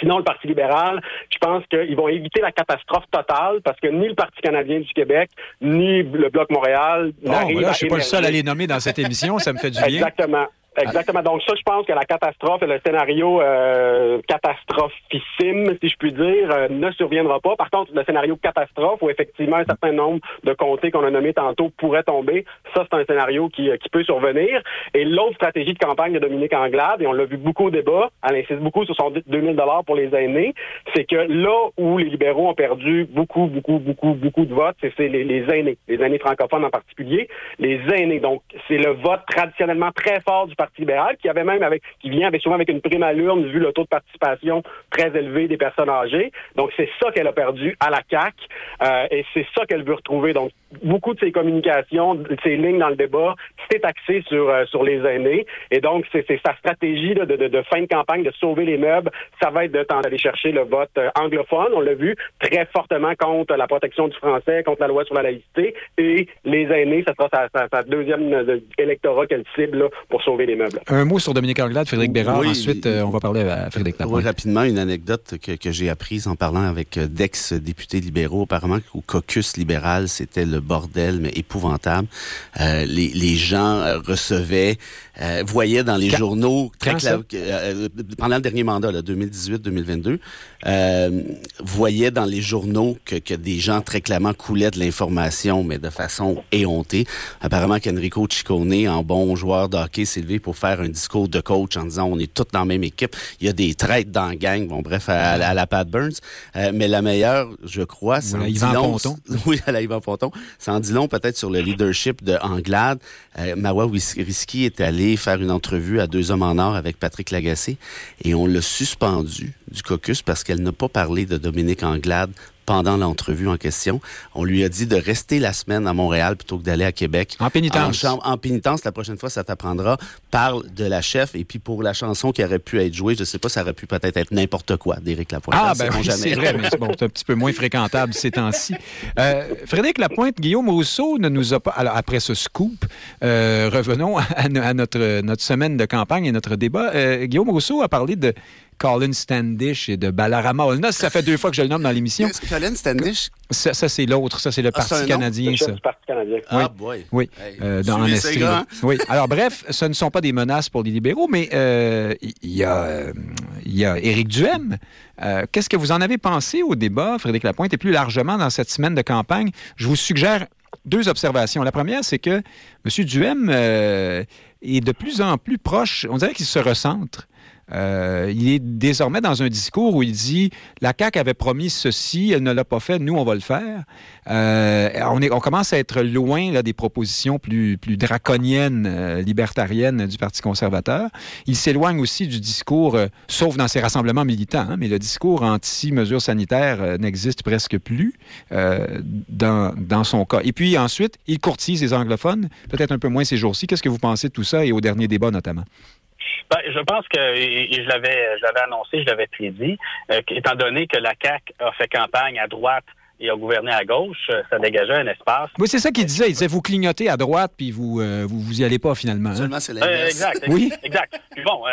Sinon, le Parti libéral, je pense qu'ils vont éviter la catastrophe totale parce que ni le Parti canadien du Québec, ni le Bloc Montréal n'arrivent Je suis pas le seul à les nommer dans cette émission, ça me fait du bien. Exactement. Exactement. Donc ça, je pense que la catastrophe et le scénario euh, catastrophissime, si je puis dire, euh, ne surviendra pas. Par contre, le scénario catastrophe, où effectivement un certain nombre de comtés qu'on a nommés tantôt pourraient tomber, ça, c'est un scénario qui, euh, qui peut survenir. Et l'autre stratégie de campagne de Dominique Anglade, et on l'a vu beaucoup au débat, elle insiste beaucoup sur son 2000 dollars pour les aînés, c'est que là où les libéraux ont perdu beaucoup, beaucoup, beaucoup, beaucoup de votes, c'est les, les aînés, les aînés francophones en particulier, les aînés. Donc, c'est le vote traditionnellement très fort du Parti qui avait même avec, qui vient avec souvent avec une prime à vu le taux de participation très élevé des personnes âgées. Donc c'est ça qu'elle a perdu à la CAC euh, et c'est ça qu'elle veut retrouver. Donc beaucoup de ses communications, de ses lignes dans le débat, c'est axé sur euh, sur les aînés et donc c'est sa stratégie de, de, de, fin de campagne de sauver les meubles. Ça va être de d'aller chercher le vote euh, anglophone. On l'a vu très fortement contre la protection du français, contre la loi sur la laïcité et les aînés, ça sera sa, sa, deuxième électorat qu'elle cible pour sauver les un mot sur Dominique Anglade, Frédéric Bérard. Ensuite, euh, on va parler à Frédéric Lapointe. Oui, rapidement, une anecdote que, j'ai apprise en parlant avec euh, d'ex-députés libéraux. Apparemment, au caucus libéral, c'était le bordel, mais épouvantable. Euh, les, gens recevaient, voyaient dans les journaux, très pendant le dernier mandat, 2018-2022, voyaient dans les journaux que, que des gens très clairement coulaient de l'information, mais de façon éhontée. Apparemment qu'Enrico Ciccone, en bon joueur de hockey, s'est levé pour faire un discours de coach en disant on est tous dans la même équipe. Il y a des traites dans la gang. Bon, bref, à, la Pat Burns. Euh, mais la meilleure, je crois, c'est Yvan Ponton. Oui, à la Yvan Ponton. Ça en dit long peut-être sur le leadership de Anglade. Euh, Mawa Risky est allé faire une entrevue à Deux Hommes en Or avec Patrick Lagacé et on l'a suspendu du caucus parce qu'elle n'a pas parlé de Dominique Anglade pendant l'entrevue en question. On lui a dit de rester la semaine à Montréal plutôt que d'aller à Québec. En pénitence. En, pénitence, la prochaine fois, ça t'apprendra. Parle de la chef. Et puis pour la chanson qui aurait pu être jouée, je sais pas, ça aurait pu peut-être être, n'importe quoi d'Éric Lapointe. Ah, ben oui, c'est vrai, mais c'est bon, un petit peu moins fréquentable ces temps-ci. Euh, Frédéric Lapointe, Guillaume Rousseau ne nous a pas... Alors, après ce scoop, euh, revenons à, notre, notre semaine de campagne et notre débat. Euh, Guillaume Rousseau a parlé de Colin Standish et de Balarama Olna. Ça fait deux fois que je le nomme dans l'émission. Colin Standish? Ça, c'est l'autre. Ça, c'est le ah, Parti canadien. Ça. Le Parti canadien. Ah, boy. Oui, euh, dans Estrie. Oui. Alors, bref, ce ne sont pas des menaces pour les libéraux, mais euh, il y, a, euh, y a Éric Duhem. Qu'est-ce que vous en avez pensé au débat, Frédéric Lapointe, et plus largement dans cette semaine de campagne? Je vous suggère deux observations. La première, c'est que M. Duhem est de plus en plus proche, on dirait qu'il se recentre euh, il est désormais dans un discours où il dit la CAQ avait promis ceci, elle ne l'a pas fait, nous, on va le faire. Euh, on, commence à être loin des propositions plus, plus draconiennes, euh, libertariennes du Parti conservateur. Il s'éloigne aussi du discours, sauf dans ses rassemblements militants, hein, mais le discours anti-mesures sanitaires n'existe presque plus dans, dans son cas. Et puis ensuite, il courtise les anglophones, peut-être un peu moins ces jours-ci. Qu'est-ce que vous pensez de tout ça et au dernier débat notamment? Ben, je pense que, et je l'avais, je l'avais annoncé, je l'avais prédit, euh, étant donné que la CAC a fait campagne à droite et a gouverné à gauche, euh, ça dégageait un espace. Oui, c'est ça qu'il disait. Il disait vous clignotez à droite puis vous, euh, vous, vous y allez pas finalement. Hein? Seulement c'est exact. Oui. Exact. Puis bon,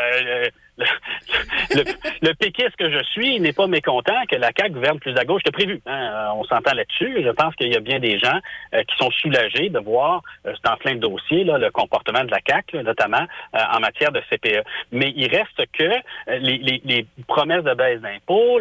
le, le, péquiste que je suis n'est pas mécontent que la CAQ gouverne plus à gauche que prévu. Hein. Euh, on s'entend là-dessus. Je pense qu'il y a bien des gens euh, qui sont soulagés de voir euh, dans plein de dossiers là, le comportement de la CAQ, notamment en matière de CPE. Mais il reste que les, les, les, promesses de baisse d'impôts,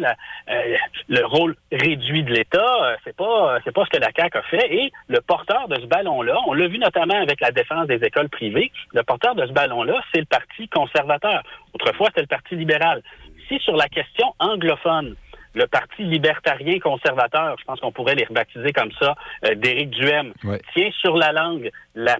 le rôle réduit de l'État, c'est pas c'est pas ce que la CAQ a fait. Et le porteur de ce ballon-là, on l'a vu notamment avec la défense des écoles privées, le porteur de ce ballon-là, c'est le Parti conservateur. Autrefois, c'était le Parti libéral. Si sur la question anglophone, le Parti libertarien conservateur, je pense qu'on pourrait les rebaptiser comme ça, euh, d'Éric Duhem, tient sur la langue la,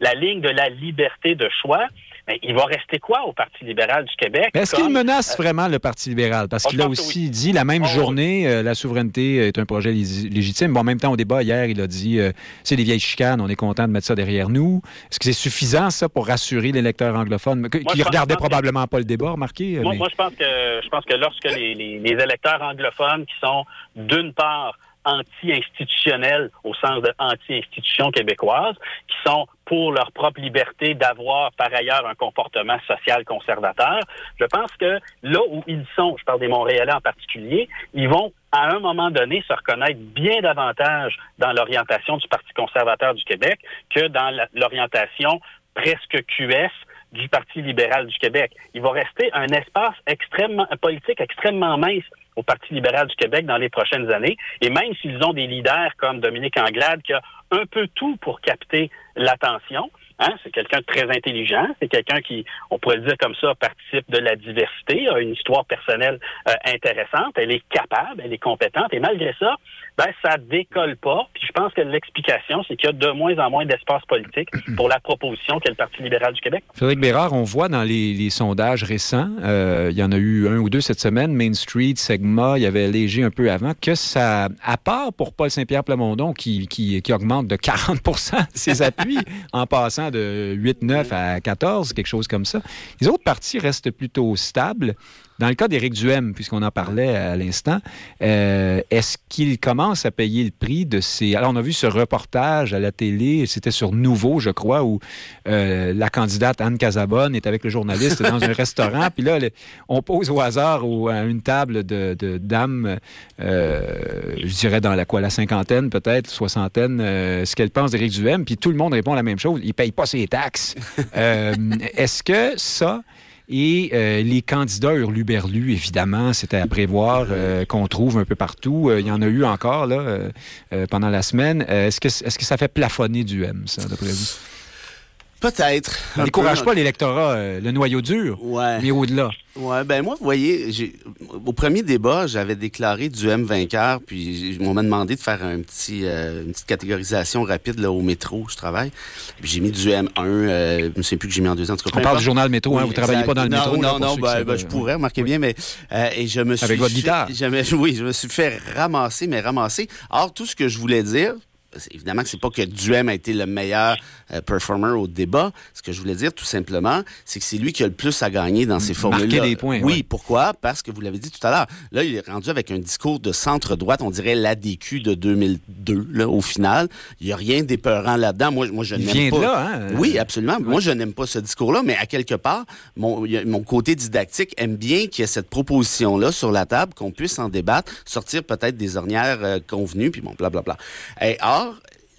la, ligne de la liberté de choix, mais il va rester quoi au Parti libéral du Québec? Est-ce qu'il menace euh, vraiment le Parti libéral? Parce qu'il a aussi dit la même oh, journée, euh, la souveraineté est un projet légitime. Bon, en même temps, au débat hier, il a dit euh, c'est des vieilles chicanes, on est content de mettre ça derrière nous. Est-ce que c'est suffisant, ça, pour rassurer l'électeur anglophone? Qui ne regardait probablement pas le débat, remarqué? Moi, moi, je pense que je pense que lorsque les, les électeurs anglophones qui sont d'une part anti-institutionnels au sens de anti-institution québécoise, qui sont pour leur propre liberté d'avoir par ailleurs un comportement social conservateur. Je pense que là où ils sont, je parle des Montréalais en particulier, ils vont à un moment donné se reconnaître bien davantage dans l'orientation du Parti conservateur du Québec que dans l'orientation presque QS du Parti libéral du Québec. Il va rester un espace extrêmement politique extrêmement mince au Parti libéral du Québec dans les prochaines années. Et même s'ils ont des leaders comme Dominique Anglade, qui a un peu tout pour capter l'attention, Hein? C'est quelqu'un de très intelligent. C'est quelqu'un qui, on pourrait le dire comme ça, participe de la diversité, a une histoire personnelle euh, intéressante. Elle est capable, elle est compétente. Et malgré ça, ben, ça décolle pas. Puis je pense que l'explication, c'est qu'il y a de moins en moins d'espace politique pour la proposition qu'est le Parti libéral du Québec. Frédéric Bérard, on voit dans les, sondages récents, euh, il y en a eu un ou deux cette semaine, Main Street, Segma, il y avait Léger un peu avant, que ça, à part pour Paul Saint-Pierre Plamondon, qui, qui, qui augmente de 40% ses appuis en passant de 8-9 à 14, quelque chose comme ça. Les autres partis restent plutôt stables. Dans le cas d'Éric Duhem, puisqu'on en parlait à l'instant, euh, est-ce qu'il commence à payer le prix de ces... Alors, on a vu ce reportage à la télé, c'était sur Nouveau, je crois, où euh, la candidate Anne Casabonne est avec le journaliste dans un restaurant, puis là, on pose au hasard ou à une table de, dames, euh, je dirais dans la quoi, la cinquantaine peut-être, soixantaine, ce qu'elle pense d'Éric Duhem, puis tout le monde répond la même chose, il paye pas ses taxes. est-ce que ça et euh, les candidats hurluberlus, évidemment, c'était à prévoir euh, qu'on trouve un peu partout. Euh, il y en a eu encore là, pendant la semaine. est-ce, que, est-ce que ça fait plafonner du M, ça, d'après vous? Peut-être. Ça décourage pas l'électorat, le noyau dur, mais au-delà. Ouais, ben moi, vous voyez, au premier débat, j'avais déclaré du M vainqueur, puis on m'a demandé de faire un petit, euh, une petite catégorisation rapide là, au métro où je travaille. Puis j'ai mis du M1, euh, je ne sais plus que j'ai mis en deuxième. On parle du journal métro, hein, vous travaillez pas dans le métro. Non, non, ben, ben, je pourrais, remarquez bien, mais euh, et je me suis avec votre guitare. oui, je me suis fait ramasser, mais ramasser. Or, tout ce que je voulais dire, évidemment que c'est pas que Duhem a été le meilleur euh, performer au débat. Ce que je voulais dire, tout simplement, c'est que c'est lui qui a le plus à gagner dans ces formules-là. des points. Oui, pourquoi? Parce que vous l'avez dit tout à l'heure. Là, il est rendu avec un discours de centre-droite, on dirait l'ADQ de 2002, là, au final. Il n'y a rien d'épeurant là-dedans. Moi, moi, je n'aime pas. Là, hein? Oui, absolument. Moi, je n'aime pas ce discours-là, mais à quelque part, mon, mon côté didactique aime bien qu'il y ait cette proposition-là sur la table, qu'on puisse en débattre, sortir peut-être des ornières euh, convenues, puis bon, blablabla. Et or,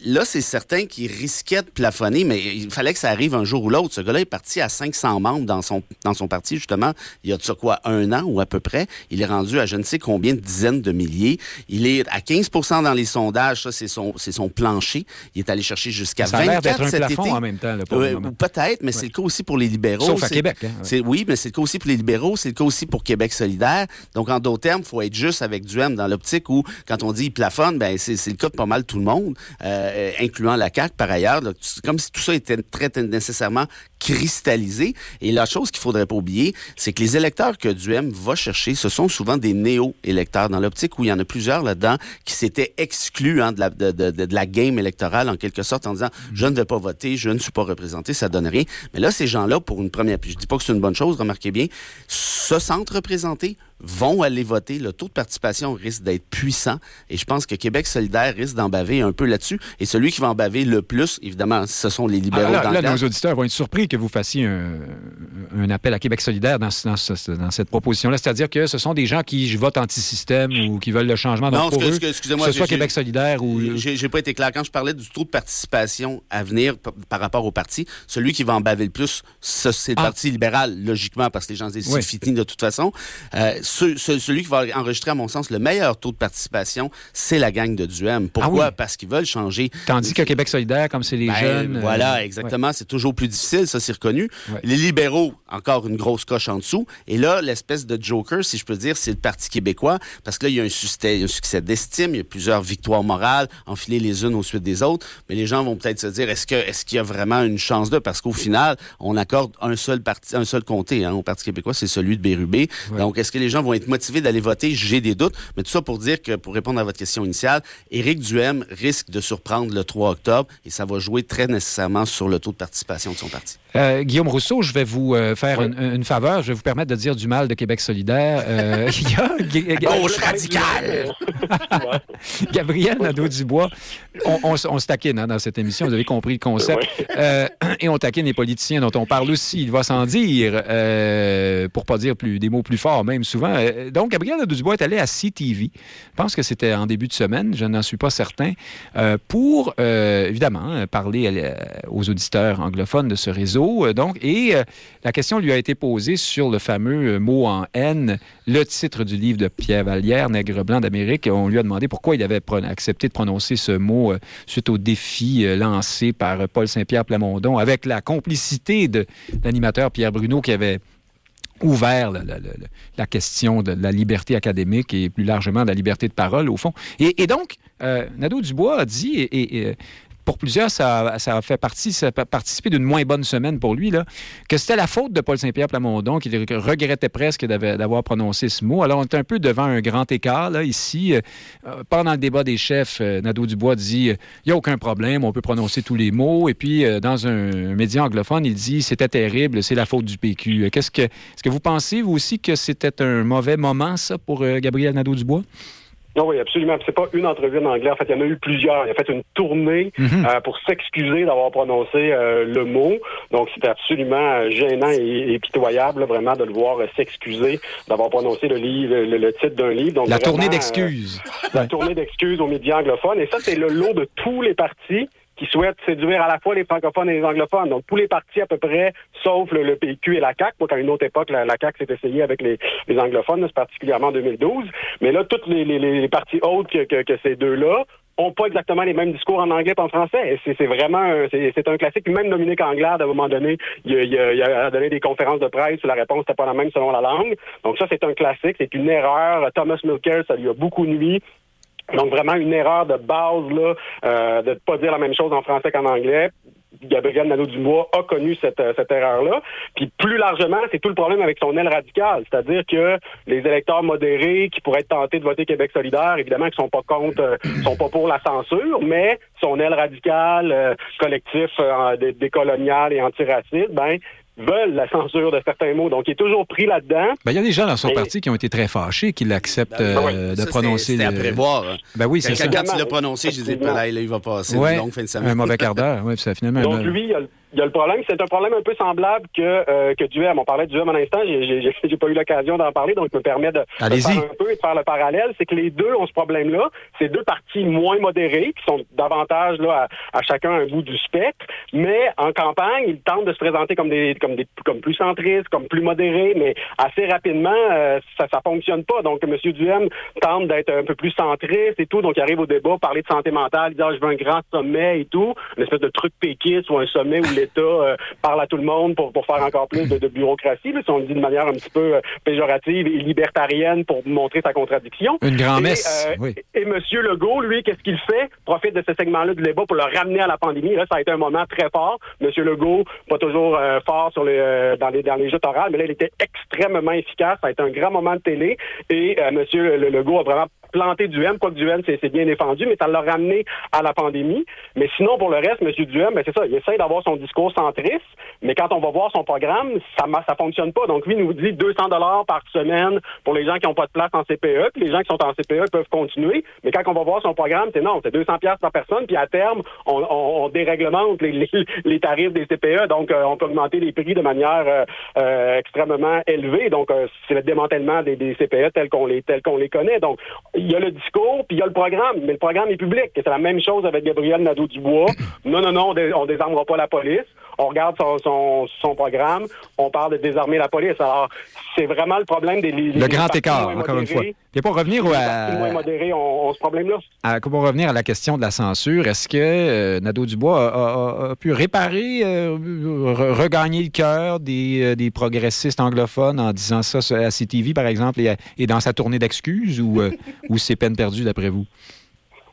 là, c'est certain qu'il risquait de plafonner, mais il fallait que ça arrive un jour ou l'autre. Ce gars-là est parti à 500 membres dans son, dans son parti, justement, il y a de ça quoi, un an ou à peu près. Il est rendu à je ne sais combien de dizaines de milliers. Il est à 15% dans les sondages, ça, c'est son, c'est son plancher. Il est allé chercher jusqu'à 24 un cet été. en même temps. peut-être, mais c'est le cas aussi pour les libéraux. Sauf à Québec. Hein, oui, mais c'est le cas aussi pour les libéraux, c'est le cas aussi pour Québec solidaire. Donc, en d'autres termes, il faut être juste avec Duhem dans l'optique où, quand on dit il plafonne, ben, c'est, le cas de pas mal tout le monde, euh, incluant la par ailleurs. comme si tout ça était très nécessairement cristallisé. Et la chose qu'il faudrait pas oublier, c'est que les électeurs que Duhem va chercher, ce sont souvent des néo-électeurs dans l'optique où il y en a plusieurs là-dedans qui s'étaient exclus hein, de, la, de, la game électorale en quelque sorte en disant je ne vais pas voter, je ne suis pas représenté, ça donne rien. Mais là, ces gens-là, pour une première, je dis pas que c'est une bonne chose, remarquez bien, se sentent représentés, vont aller voter. Le taux de participation risque d'être puissant et je pense que Québec solidaire risque d'en baver un peu là-dessus. Et celui qui va en baver le plus, évidemment, ce sont les libéraux ah, là, là, nos auditeurs vont être surpris que vous fassiez un, appel à Québec solidaire dans, dans, cette proposition-là. C'est-à-dire que ce sont des gens qui votent anti-système ou qui veulent le changement. non, pour excusez-moi. Que ce soit Québec solidaire ou... J'ai pas été clair. Quand je parlais du taux de participation à venir par rapport au parti, celui qui va en baver le plus, c'est le ah. Parti libéral, logiquement, parce que les gens disent c'est fini de toute façon. Euh, celui qui va enregistrer, à mon sens, le meilleur taux de participation, c'est la gang de Duhem. Pourquoi? Ah parce qu'ils veulent changer. Tandis que Québec solidaire, comme c'est les ben, jeunes... Voilà, euh, exactement. C'est toujours plus difficile, ça, c'est reconnu. Les libéraux, encore une grosse coche en dessous. Et là, l'espèce de joker, si je peux dire, c'est le Parti québécois, parce que là, il y a un succès, un succès d'estime, il y a plusieurs victoires morales, enfilées les unes au suite des autres. Mais les gens vont peut-être se dire, est-ce que est-ce qu'il y a vraiment une chance de? Parce qu'au final, on accorde un seul parti, un seul comté hein, au Parti québécois, c'est celui de Bérubé. Donc, est-ce que les gens vont être motivés d'aller voter? J'ai des doutes. Mais tout ça pour dire que, pour répondre à votre question initiale, Éric Duhem risque de surprendre le 3 octobre et ça va jouer très nécessairement sur le taux de participation de son parti. Euh, Guillaume Rousseau, je vais vous euh, faire une, faveur. Je vais vous permettre de dire du mal de Québec solidaire. Euh, Gauche radicale! Gabriel Nadeau-Dubois, on, on, on, se taquine hein, dans cette émission, vous avez compris le concept. et on taquine les politiciens dont on parle aussi, il va s'en dire, pour pas dire plus, des mots plus forts, même souvent. donc, Gabriel Nadeau-Dubois est allé à CTV, je pense que c'était en début de semaine, je n'en suis pas certain, pour, évidemment, parler aux auditeurs anglophones de ce réseau euh, donc, et euh, la question lui a été posée sur le fameux euh, mot en haine, le titre du livre de Pierre Vallière, Nègre blanc d'Amérique. On lui a demandé pourquoi il avait accepté de prononcer ce mot suite au défi lancé par Paul Saint-Pierre Plamondon avec la complicité de l'animateur Pierre Bruno qui avait ouvert la, question de la liberté académique et plus largement de la liberté de parole, au fond. Et, donc, Nadeau Dubois a dit, et, pour plusieurs, ça, a fait partie, ça a participé d'une moins bonne semaine pour lui, que c'était la faute de Paul Saint-Pierre Plamondon, qu'il regrettait presque d'avoir prononcé ce mot. Alors, on est un peu devant un grand écart, là, ici. Euh, pendant le débat des chefs, euh, Nadeau Dubois dit il n'y a aucun problème, on peut prononcer tous les mots. Et puis, euh, dans un, média anglophone, il dit c'était terrible, c'est la faute du PQ. Qu'est-ce que, est-ce que vous pensez, vous aussi, que c'était un mauvais moment, ça, pour Gabriel Nadeau-Dubois? Non, oui, absolument. C'est pas une entrevue en anglais. En fait, il y en a eu plusieurs. Il a fait une tournée mhm. euh, pour s'excuser d'avoir prononcé euh, le mot. Donc, c'était absolument gênant et, pitoyable, vraiment, de le voir s'excuser d'avoir prononcé le livre, le, titre d'un livre. Donc, la tournée d'excuses. la tournée d'excuses aux médias anglophones. Et ça, c'est le lot de tous les partis qui souhaitent séduire à la fois les francophones et les anglophones. Donc, tous les partis à peu près, sauf le, PQ et la CAQ. Moi, qu'à une autre époque, la, CAQ s'est essayée avec les, anglophones, particulièrement en 2012. Mais là, tous les, les, les autres que, ces deux-là ont pas exactement les mêmes discours en anglais qu'en français. C'est vraiment c'est un classique. Même Dominique Anglade, à un moment donné, il, a donné des conférences de presse où la réponse n'était pas la même selon la langue. Donc ça, c'est un classique. C'est une erreur. Thomas Milker, ça lui a beaucoup nuit. Donc vraiment une erreur de base là, euh, de ne pas dire la même chose en français qu'en anglais. Gabriel Nadeau-Dubois a connu cette, euh, cette erreur-là. Puis plus largement, c'est tout le problème avec son aile radicale. C'est-à-dire que les électeurs modérés qui pourraient être tentés de voter Québec solidaire, évidemment, qui sont pas contre, euh, sont pas pour la censure, mais son aile radicale, euh, collectif décolonial et antiraciste, ben veulent la censure de certains mots. Donc, il est toujours pris là-dedans. Ben, il y a des gens dans son parti qui ont été très fâchés qu'il accepte ben, euh, de prononcer. C'est à prévoir. Ben oui, c'est ça. Quand il l'a prononcé, je disais, là, il va passer ouais, une fin de semaine. Un mauvais quart d'heure, oui, ça finalement. Donc, lui, il a il y a le problème, c'est un problème un peu semblable que, euh, que Duhem. On parlait de Duhem un instant, j'ai pas eu l'occasion d'en parler, donc je me permets de, faire un peu et de faire le parallèle. C'est que les deux ont ce problème-là. C'est deux partis moins modérés, qui sont davantage là, à, chacun un bout du spectre, mais en campagne, ils tentent de se présenter comme des comme des comme plus centristes, comme plus modérés, mais assez rapidement, euh, ça ça fonctionne pas. Donc M. Duhem tente d'être un peu plus centriste et tout, donc il arrive au débat, parler de santé mentale, il dit ah, je veux un grand sommet et tout, une espèce de truc péquiste ou un sommet où les l'État euh, parle à tout le monde pour, pour faire encore plus de, bureaucratie, si on le dit de manière un petit peu euh, péjorative et libertarienne pour montrer sa contradiction. Une grand-messe, euh, oui. Et M. Legault, lui, qu'est-ce qu'il fait? Profite de ce segment-là du débat pour le ramener à la pandémie. Là, ça a été un moment très fort. M. Legault, pas toujours fort sur les, dans, les, dans les jeux orales, mais là, il était extrêmement efficace. Ça a été un grand moment de télé. Et M. Legault a vraiment planté Duhem, quoi que Duhem, c'est bien défendu, mais ça l'a ramené à la pandémie. Mais sinon, pour le reste, M. Duhem, ben, c'est ça, il essaie d'avoir son discours centriste, mais quand on va voir son programme, ça ça fonctionne pas. Donc, lui, il nous dit 200 dollars par semaine pour les gens qui n'ont pas de place en CPE, puis les gens qui sont en CPE peuvent continuer. Mais quand on va voir son programme, c'est non, c'est 200 pièces par personne, puis à terme, on, déréglemente les, tarifs des CPE, donc euh, on peut augmenter les prix de manière euh, euh, extrêmement élevée. Donc, c'est le démantèlement des, CPE tels qu'on les tels qu'on les connaît. Donc, y a le discours, puis il y a le programme, mais le programme est public. C'est la même chose avec Gabriel Nadeau-Dubois. Non, non, non, on, on désarmera pas la police on regarde son, son, programme, on parle de désarmer la police. Alors, c'est vraiment le problème des... le grand écart, encore une fois. Et pour revenir à... modérés ont, ce problème-là. Pour revenir à la question de la censure, est-ce que euh, Nadeau-Dubois a, pu réparer, euh, regagner le cœur des, euh, des, progressistes anglophones en disant ça à CTV, par exemple, et, dans sa tournée d'excuses, ou, ou c'est peine perdue, d'après vous?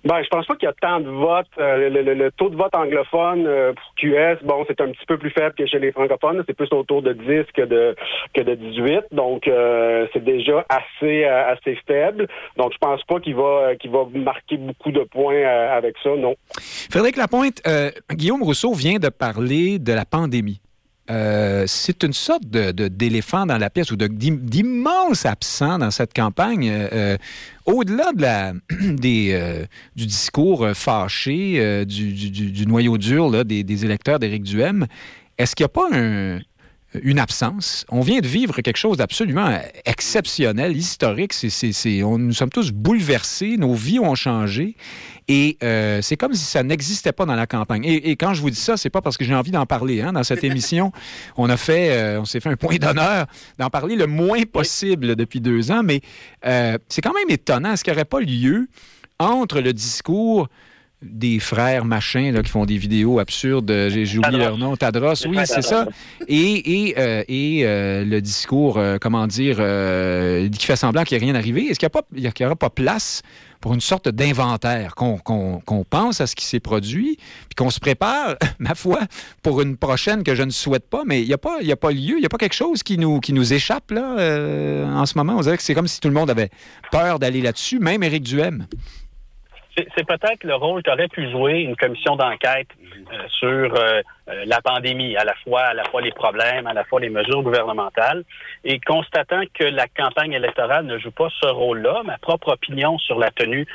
Ben, je pense pas qu'il y a tant de votes. Euh, le, taux de vote anglophone euh, pour QS, bon, c'est un petit peu plus faible que chez les francophones. C'est plus autour de 10 que de que de 18. Donc, euh, c'est déjà assez assez faible. Donc, je pense pas qu'il va qu'il va marquer beaucoup de points avec ça, non. Frédéric Lapointe, Guillaume Rousseau vient de parler de la pandémie. Euh, c'est une sorte d'éléphant dans la pièce ou d'immense absent dans cette campagne. Euh, euh, au-delà de la, des, du discours fâché, du, noyau dur des, des, électeurs d'Éric Duhem, est-ce qu'il n'y a pas un, une absence. On vient de vivre quelque chose d'absolument exceptionnel, historique. On, nous sommes tous bouleversés, nos vies ont changé. Et euh, c'est comme si ça n'existait pas dans la campagne. Et, quand je vous dis ça, c'est pas parce que j'ai envie d'en parler. Hein. Dans cette émission, on a fait, euh, on s'est fait un point d'honneur d'en parler le moins possible depuis deux ans. Mais euh, c'est quand même étonnant. Est-ce qu'il n'y aurait pas lieu entre le discours des frères machins là, qui font des vidéos absurdes. J'ai oublié leur nom. Tadros, oui, c'est ça. Et, et, euh, et euh, le discours, euh, comment dire, qui fait semblant qu'il n'y a rien arrivé. Est-ce qu'il n'y aura pas place pour une sorte d'inventaire, qu'on pense à ce qui s'est produit, puis qu'on se prépare, ma foi, pour une prochaine que je ne souhaite pas, mais il n'y a, pas, a pas lieu, il n'y a pas quelque chose qui nous, qui nous échappe là, en ce moment. On dirait que c'est comme si tout le monde avait peur d'aller là-dessus, même Éric Duhem c'est peut-être le rôle qu'aurait pu jouer une commission d'enquête euh, sur euh, euh, la pandémie, à la fois les problèmes, à la fois les mesures gouvernementales, et constatant que la campagne électorale ne joue pas ce rôle-là, ma propre opinion sur la tenue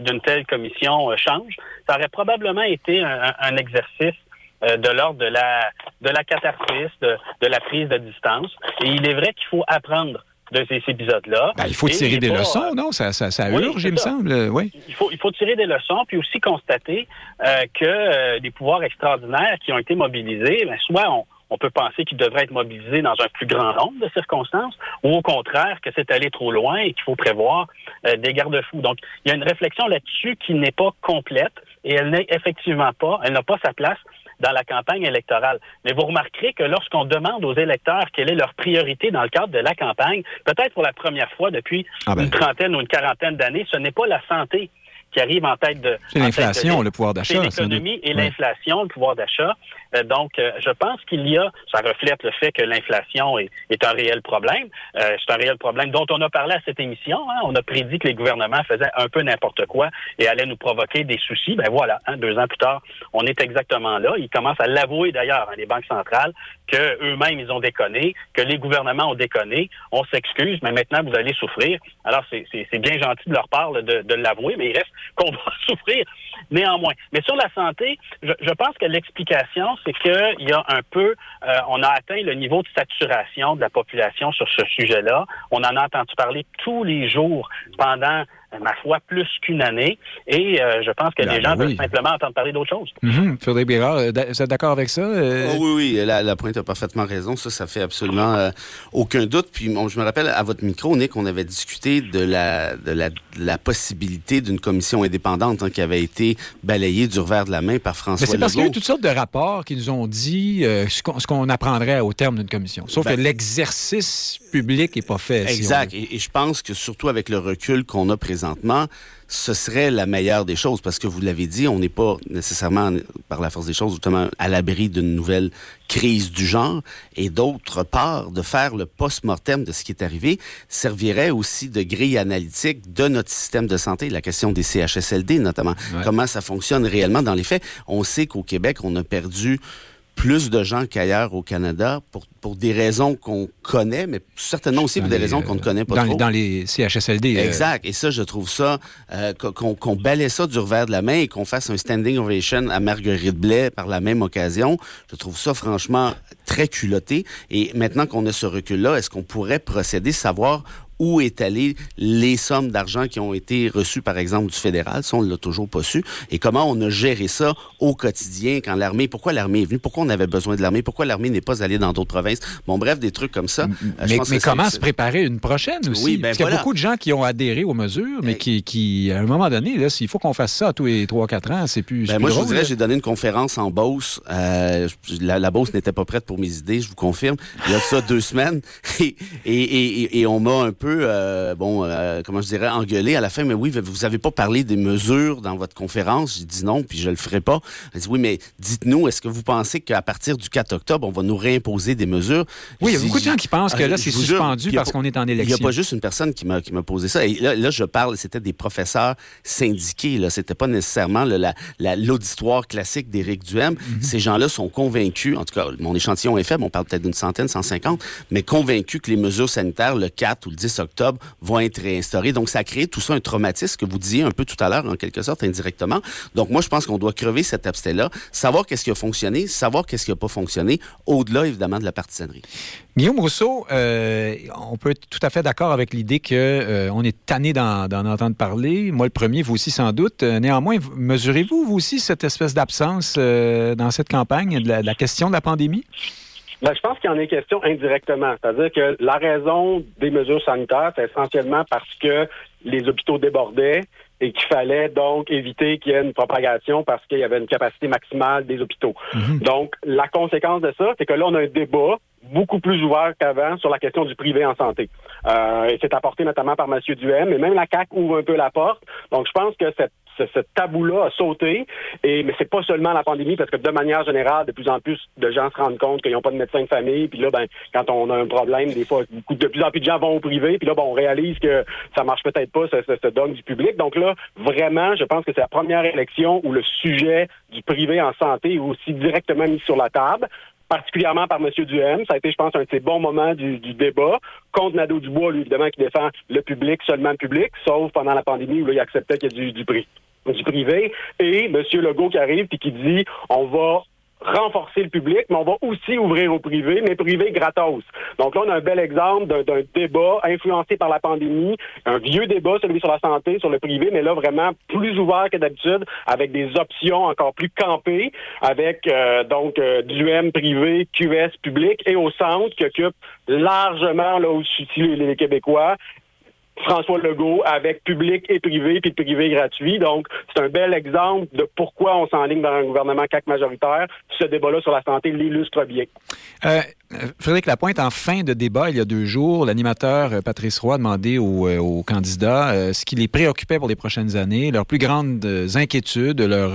d'une telle commission change. Ça aurait probablement été un, exercice de l'ordre de la de la catharsis, de, de la prise de distance. Et il est vrai qu'il faut apprendre de ces épisodes-là. Ben, il faut tirer des leçons, euh, non? Ça, ça, ça urge, il me semble. Oui. Il faut, il faut tirer des leçons, puis aussi constater euh, que euh, des pouvoirs extraordinaires qui ont été mobilisés, ben, soit on, on peut penser qu'ils devraient être mobilisés dans un plus grand nombre de circonstances, ou au contraire que c'est allé trop loin et qu'il faut prévoir des garde-fous. Donc, il y a une réflexion là-dessus qui n'est pas complète et elle n'est effectivement pas, elle n'a pas sa place dans la campagne électorale. Mais vous remarquerez que lorsqu'on demande aux électeurs quelle est leur priorité dans le cadre de la campagne, peut-être pour la première fois depuis ah ben. une trentaine ou une quarantaine d'années, ce n'est pas la santé qui arrive en tête de... C'est l'inflation, le pouvoir d'achat. C'est l'économie et l'inflation, le pouvoir d'achat. Euh, donc, euh, je pense qu'il y a, ça reflète le fait que l'inflation est, est, un réel problème. Euh, c'est un réel problème dont on a parlé à cette émission. Hein. On a prédit que les gouvernements faisaient un peu n'importe quoi et allaient nous provoquer des soucis. Ben voilà, hein, deux ans plus tard, on est exactement là. Ils commencent à l'avouer d'ailleurs, hein, les banques centrales, que eux-mêmes ils ont déconné, que les gouvernements ont déconné. On s'excuse, mais maintenant vous allez souffrir. Alors c'est bien gentil de leur part de, de l'avouer, mais il reste qu'on va souffrir néanmoins. Mais sur la santé, je, je pense que l'explication, c'est qu'il y a un peu, euh, on a atteint le niveau de saturation de la population sur ce sujet-là. On en a entendu parler tous les jours pendant ma foi, plus qu'une année. Et euh, je pense que ben, les gens ben veulent simplement entendre parler d'autre chose. Mm Frédéric Bérard, euh, vous êtes d'accord avec ça? Oh, oui, oui, la, pointe a parfaitement raison. Ça, ça fait absolument aucun doute. Puis je me rappelle, à votre micro, Nick, on avait discuté de la, de la, la possibilité d'une commission indépendante hein, qui avait été balayée du revers de la main par François Mais c'est parce qu'il y a eu toutes sortes de rapports qui nous ont dit ce qu'on apprendrait au terme d'une commission. Sauf ben que l'exercice public n'est pas fait. Exact. et, je pense que surtout avec le recul qu'on a présenté, présentement, ce serait la meilleure des choses parce que vous l'avez dit, on n'est pas nécessairement, par la force des choses, justement, à l'abri d'une nouvelle crise du genre. Et d'autre part, de faire le post-mortem de ce qui est arrivé servirait aussi de grille analytique de notre système de santé, la question des CHSLD notamment. Comment ça fonctionne réellement dans les faits? On sait qu'au Québec, on a perdu plus de gens qu'ailleurs au Canada pour, pour des raisons qu'on connaît, mais certainement aussi pour des raisons qu'on ne connaît pas dans, trop. Dans les CHSLD. Euh. Exact. Et ça, je trouve ça, euh, qu'on qu balaie ça du revers de la main et qu'on fasse un standing ovation à Marguerite Blais par la même occasion, je trouve ça franchement très culotté. Et maintenant qu'on a ce recul-là, est-ce qu'on pourrait procéder, savoir où est allé les sommes d'argent qui ont été reçues, par exemple, du fédéral. Ça, on ne l'a toujours pas su. Et comment on a géré ça au quotidien quand l'armée... Pourquoi l'armée est venue? Pourquoi on avait besoin de l'armée? Pourquoi l'armée n'est pas allée dans d'autres provinces? Bon, bref, des trucs comme ça. Euh, mais, mais comment se préparer une prochaine aussi? Oui, ben Parce qu'il y a beaucoup de gens qui ont adhéré aux mesures, mais qui, qui à un moment donné, là, s'il faut qu'on fasse ça tous les 3-4 ans, c'est plus, ben, Moi, je vous dirais, j'ai donné une conférence en Beauce. Euh, la, la Beauce n'était pas prête pour mes idées, je vous confirme. Il y a ça deux semaines. Et, et, et, et on m'a un peu... Euh, bon, euh, comment je dirais, engueulé à la fin, mais oui, vous avez pas parlé des mesures dans votre conférence. J'ai dit non, puis je le ferai pas. Elle dit oui, mais dites-nous, est-ce que vous pensez qu'à partir du 4 octobre, on va nous réimposer des mesures? Oui, il y a beaucoup de gens qui pensent que là, c'est suspendu parce qu'on est en élection. Il n'y a pas juste une personne qui m'a, posé ça. Et là, là je parle, c'était des professeurs syndiqués, là. C'était pas nécessairement la, l'auditoire classique d'Éric Duhem. Mm-hmm. Ces gens-là sont convaincus, en tout cas, mon échantillon est faible, on parle peut-être d'une centaine, 150, mais convaincus que les mesures sanitaires, le 4 ou le 10 octobre, vont être réinstaurées. Donc, ça a créé tout ça un traumatisme que vous disiez un peu tout à l'heure, en quelque sorte, indirectement. Donc, moi, je pense qu'on doit crever cet abcès-là, savoir qu'est-ce qui a fonctionné, savoir qu'est-ce qui n'a pas fonctionné, au-delà, évidemment, de la partisanerie. Guillaume Rousseau, euh, on peut être tout à fait d'accord avec l'idée que euh, on est tanné d'en entendre parler. Moi, le premier, vous aussi sans doute. Euh, néanmoins, mesurez-vous, vous aussi, cette espèce d'absence dans cette campagne de la question de la pandémie? Ben, je pense qu'il y en est question indirectement. C'est-à-dire que la raison des mesures sanitaires, c'est essentiellement parce que les hôpitaux débordaient et qu'il fallait donc éviter qu'il y ait une propagation parce qu'il y avait une capacité maximale des hôpitaux. Mm-hmm. Donc, la conséquence de ça, c'est que là, on a un débat beaucoup plus ouvert qu'avant sur la question du privé en santé. Euh, et c'est apporté notamment par M. Duhem, et même la CAQ ouvre un peu la porte. Donc, je pense que cette ce, tabou-là a sauté. Et, mais c'est pas seulement la pandémie, parce que de manière générale, de plus en plus de gens se rendent compte qu'ils n'ont pas de médecin de famille. Puis là, ben, quand on a un problème, des fois, de plus en plus de gens vont au privé. Puis là, ben, on réalise que ça marche peut-être pas, ce, ce, ce dogme du public. Donc là, vraiment, je pense que c'est la première élection où le sujet du privé en santé est aussi directement mis sur la table particulièrement par M. Duhem. Ça a été, je pense, un de ces bons moments du, débat. Contre Nadeau Dubois, lui, évidemment, qui défend le public, seulement le public, sauf pendant la pandémie où il acceptait qu'il y a du, du prix du privé, et M. Legault qui arrive et qui dit on va renforcer le public, mais on va aussi ouvrir au privé, mais privé gratos. Donc là, on a un bel exemple d'un débat influencé par la pandémie, un vieux débat, celui sur la santé, sur le privé, mais là, vraiment plus ouvert que d'habitude, avec des options encore plus campées, avec euh, donc euh, du M privé, QS public, et au centre, qui occupe largement là où se les, les Québécois, François Legault avec public et privé, puis privé gratuit. Donc, c'est un bel exemple de pourquoi on s'enligne dans un gouvernement CAC majoritaire. Ce débat-là sur la santé l'illustre bien. Euh, Frédéric Lapointe, en fin de débat, il y a deux jours, l'animateur euh, Patrice Roy a demandé aux, euh, candidats euh, ce qui les préoccupait pour les prochaines années, leurs plus grandes inquiétudes, leur,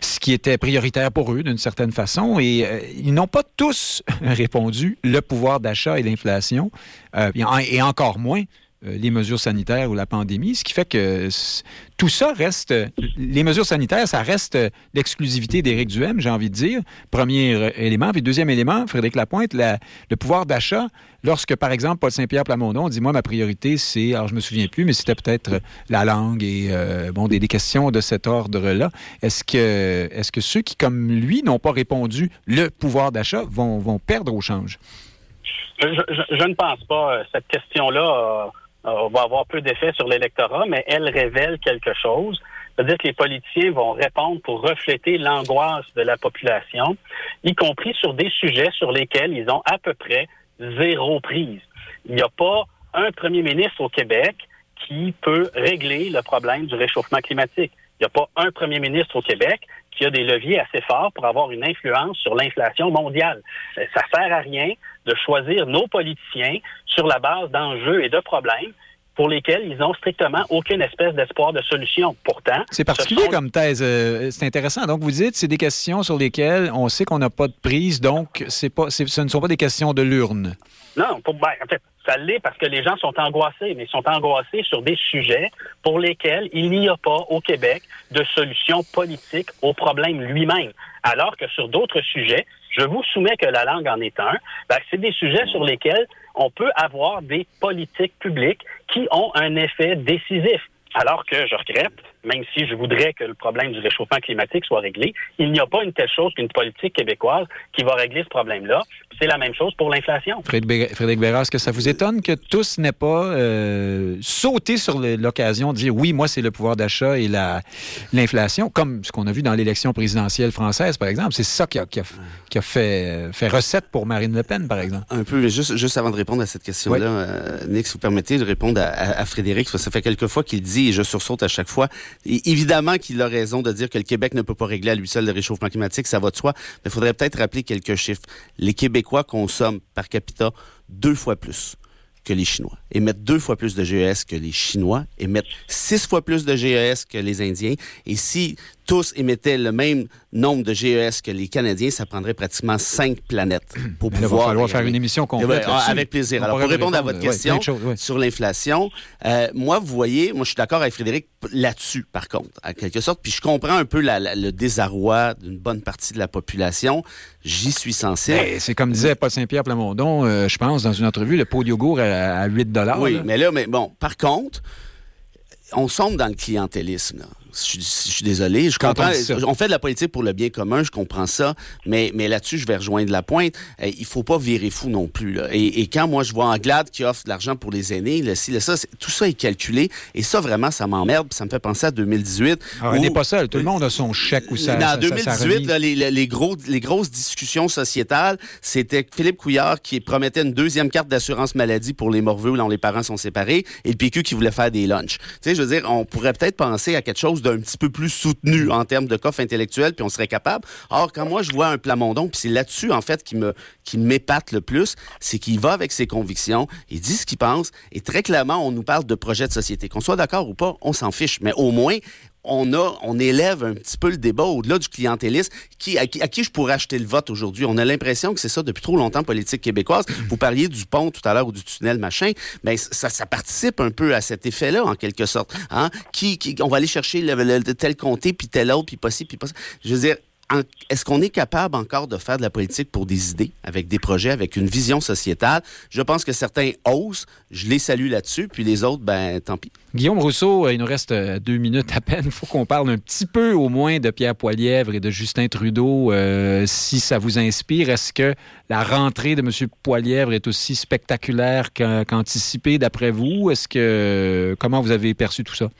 ce qui était prioritaire pour eux d'une certaine façon. Et ils n'ont pas tous répondu le pouvoir d'achat et l'inflation, et encore moins euh, les mesures sanitaires ou la pandémie, ce qui fait que tout ça reste, les mesures sanitaires, ça reste l'exclusivité d'Éric Duhem, j'ai envie de dire, premier élément. Puis deuxième élément, Frédéric Lapointe, le pouvoir d'achat, lorsque, par exemple, Paul Saint-Pierre Plamondon dit, moi, ma priorité, c'est, alors je me souviens plus, mais c'était peut-être la langue et, euh, bon, des, questions de cet ordre-là. Est-ce que, est-ce que ceux qui, comme lui, n'ont pas répondu le pouvoir d'achat vont, vont perdre au change? Je, je, ne pense pas. Cette question-là euh, va avoir peu d'effet sur l'électorat, mais elle révèle quelque chose. C'est-à-dire que les politiciens vont répondre pour refléter l'angoisse de la population, y compris sur des sujets sur lesquels ils ont à peu près zéro prise. Il n'y a pas un premier ministre au Québec qui peut régler le problème du réchauffement climatique. Il n'y a pas un premier ministre au Québec qui a des leviers assez forts pour avoir une influence sur l'inflation mondiale. Euh, ça sert à rien de choisir nos politiciens sur la base d'enjeux et de problèmes. Pour lesquels ils n'ont strictement aucune espèce d'espoir de solution. Pourtant, c'est particulier comme thèse. Euh, c'est intéressant. Donc, vous dites, c'est des questions sur lesquelles on sait qu'on n'a pas de prise, donc c'est pas, ce ne sont pas des questions de l'urne. Non, pour, ben, en fait, parce que les gens sont angoissés, mais ils sont angoissés sur des sujets pour lesquels il n'y a pas au Québec de solution politique au problème lui-même. Alors que sur d'autres sujets, je vous soumets que la langue en est un, ben, c'est des sujets sur lesquels on peut avoir des politiques publiques qui ont un effet décisif. Alors que je regrette, même si je voudrais que le problème du réchauffement climatique soit réglé, il n'y a pas une telle chose qu'une politique québécoise qui va régler ce problème-là. C'est la même chose pour l'inflation. Frédéric Bérard, est-ce que ça vous étonne que tous n'aient pas euh, sauté sur l'occasion de dire oui, moi, c'est le pouvoir d'achat et l'inflation, comme ce qu'on a vu dans l'élection présidentielle française, par exemple? C'est ça qui a, fait, fait, recette pour Marine Le Pen, par exemple. Un peu, juste, juste avant de répondre à cette question-là, euh, Nick, si vous permettez de répondre à, Frédéric, ça fait quelques fois qu'il dit, et je sursaute à chaque fois, évidemment qu'il a raison de dire que le Québec ne peut pas régler à lui seul le réchauffement climatique, ça va de soi, mais il faudrait peut-être rappeler quelques chiffres. Les Québécois consomment par capita deux fois plus que les Chinois, émettent deux fois plus de GES que les Chinois, émettent six fois plus de GES que les Indiens. Si tous émettaient le même nombre de GES que les Canadiens, ça prendrait pratiquement cinq planètes pour pouvoir... Il va falloir faire une émission complète. avec plaisir. Alors, pour répondre à votre question sur l'inflation, euh, moi, vous voyez, moi, je suis d'accord avec Frédéric là-dessus, par contre, en quelque sorte. Puis je comprends un peu le désarroi d'une bonne partie de la population. J'y suis sensible. Ben, c'est comme disait Paul Saint-Pierre Plamondon, euh, je pense, dans une entrevue, le pot de yogourt à, 8 Oui, mais là, mais bon, par contre, on sombre dans le clientélisme. Là. Je, suis désolé. Je comprends. On, fait de la politique pour le bien commun, je comprends ça. Mais, mais là-dessus, je vais rejoindre la pointe. Euh, il faut pas virer fou non plus. Là. Et, quand moi, je vois Anglade qui offre de l'argent pour les aînés, là, si, ça, tout ça est calculé. Et ça, vraiment, ça m'emmerde. Ça me fait penser à 2018. Ah, on n'est pas seul. Tout le monde a son chèque ou ça. En 2018, les, gros, les grosses discussions sociétales, c'était Philippe Couillard qui promettait une deuxième carte d'assurance maladie pour les morveux où les parents sont séparés et le PQ qui voulait faire des lunchs. Tu sais, je veux dire, on pourrait peut-être penser à quelque chose d'un petit peu plus soutenu en termes de coffre intellectuel, puis on serait capable. Or, quand moi, je vois un Plamondon, puis c'est là-dessus, en fait, qui me qui m'épate le plus, c'est qu'il va avec ses convictions, il dit ce qu'il pense, et très clairement, on nous parle de projet de société. Qu'on soit d'accord ou pas, on s'en fiche, mais au moins, on a, on élève un petit peu le débat au-delà du clientélisme, qui, à, qui, je pourrais acheter le vote aujourd'hui? On a l'impression que c'est ça depuis trop longtemps, politique québécoise. Vous parliez du pont tout à l'heure ou du tunnel, machin. mais ben, ça, ça participe un peu à cet effet-là, en quelque sorte. Hein? Qui, on va aller chercher le, tel comté, puis tel autre, puis pas ci, puis pas ça. Je veux dire, est-ce qu'on est capable encore de faire de la politique pour des idées, avec des projets, avec une vision sociétale? Je pense que certains osent. Je les salue là-dessus. Puis les autres, ben, tant pis. Guillaume Rousseau, euh, il nous reste euh, deux minutes à peine. Il faut qu'on parle un petit peu au moins de Pierre Poilièvre et de Justin Trudeau. Euh, si ça vous inspire, est-ce que la rentrée de M. Poilièvre est aussi spectaculaire qu'anticipée d'après vous? Est-ce que comment vous avez perçu tout ça?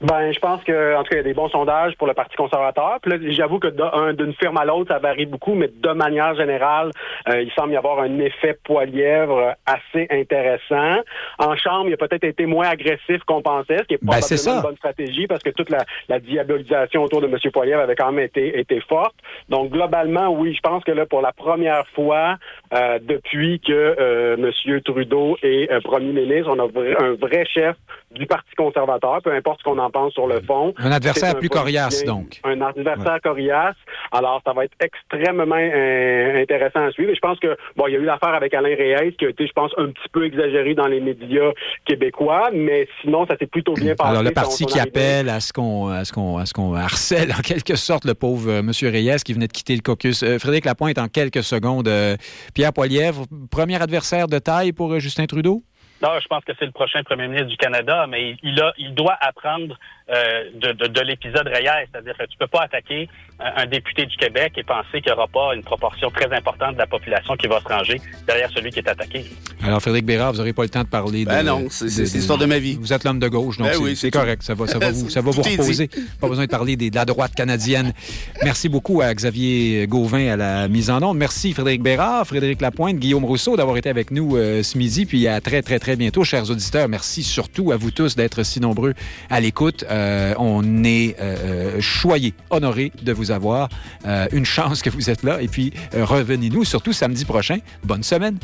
Ben, je pense que, en tout cas, il y a des bons sondages pour le Parti conservateur. Puis là, j'avoue que d'une firme à l'autre, ça varie beaucoup, mais de manière générale, euh, il semble y avoir un effet poilièvre assez intéressant. En chambre, il a peut-être été moins agressif qu'on pensait, ce qui est ben, probablement une bonne stratégie parce que toute la, la, diabolisation autour de M. Poilièvre avait quand même été, été forte. Donc, globalement, oui, je pense que là, pour la première fois, euh, depuis que euh, M. Trudeau est euh, premier ministre, on a un vrai chef du Parti conservateur, peu importe ce qu'on en pense sur le fond. Un adversaire plus coriace, donc. Un adversaire coriace. Alors, ça va être extrêmement euh, intéressant à suivre. Et je pense que, bon, il y a eu l'affaire avec Alain Reyes qui a été, je pense, un petit peu exagéré dans les médias québécois, mais sinon, ça s'est plutôt bien passé. Alors, le parti qui appelle à ce qu'on à ce qu'on à ce qu'on harcèle en quelque sorte le pauvre euh, M. Reyes qui venait de quitter le caucus. Euh, Frédéric Lapointe, en quelques secondes. Pierre Poilièvre, premier adversaire de taille pour Justin Trudeau? Non, je pense que c'est le prochain premier ministre du Canada, mais il, a, il doit apprendre euh, de, de, l'épisode Reyes. C'est-à-dire que tu peux pas attaquer un, député du Québec et penser qu'il n'y aura pas une proportion très importante de la population qui va se ranger derrière celui qui est attaqué. Alors, Frédéric Bérard, vous n'aurez pas le temps de parler ben non, c'est l'histoire de ma vie. Vous êtes l'homme de gauche, donc ben c'est correct. Ça va, ça va vous, ça va vous reposer. Pas besoin de parler de la droite canadienne. Merci beaucoup à Xavier Gauvin à la mise en onde. Merci Frédéric Bérard, Frédéric Lapointe, Guillaume Rousseau d'avoir été avec nous euh, ce midi. Puis à très, très, très bientôt, chers auditeurs. Merci surtout à vous tous d'être si nombreux à l'écoute. Euh, on est euh, euh, choyé, honoré de vous avoir. une chance que vous êtes là. Et puis, revenez-nous, surtout samedi prochain. Bonne semaine.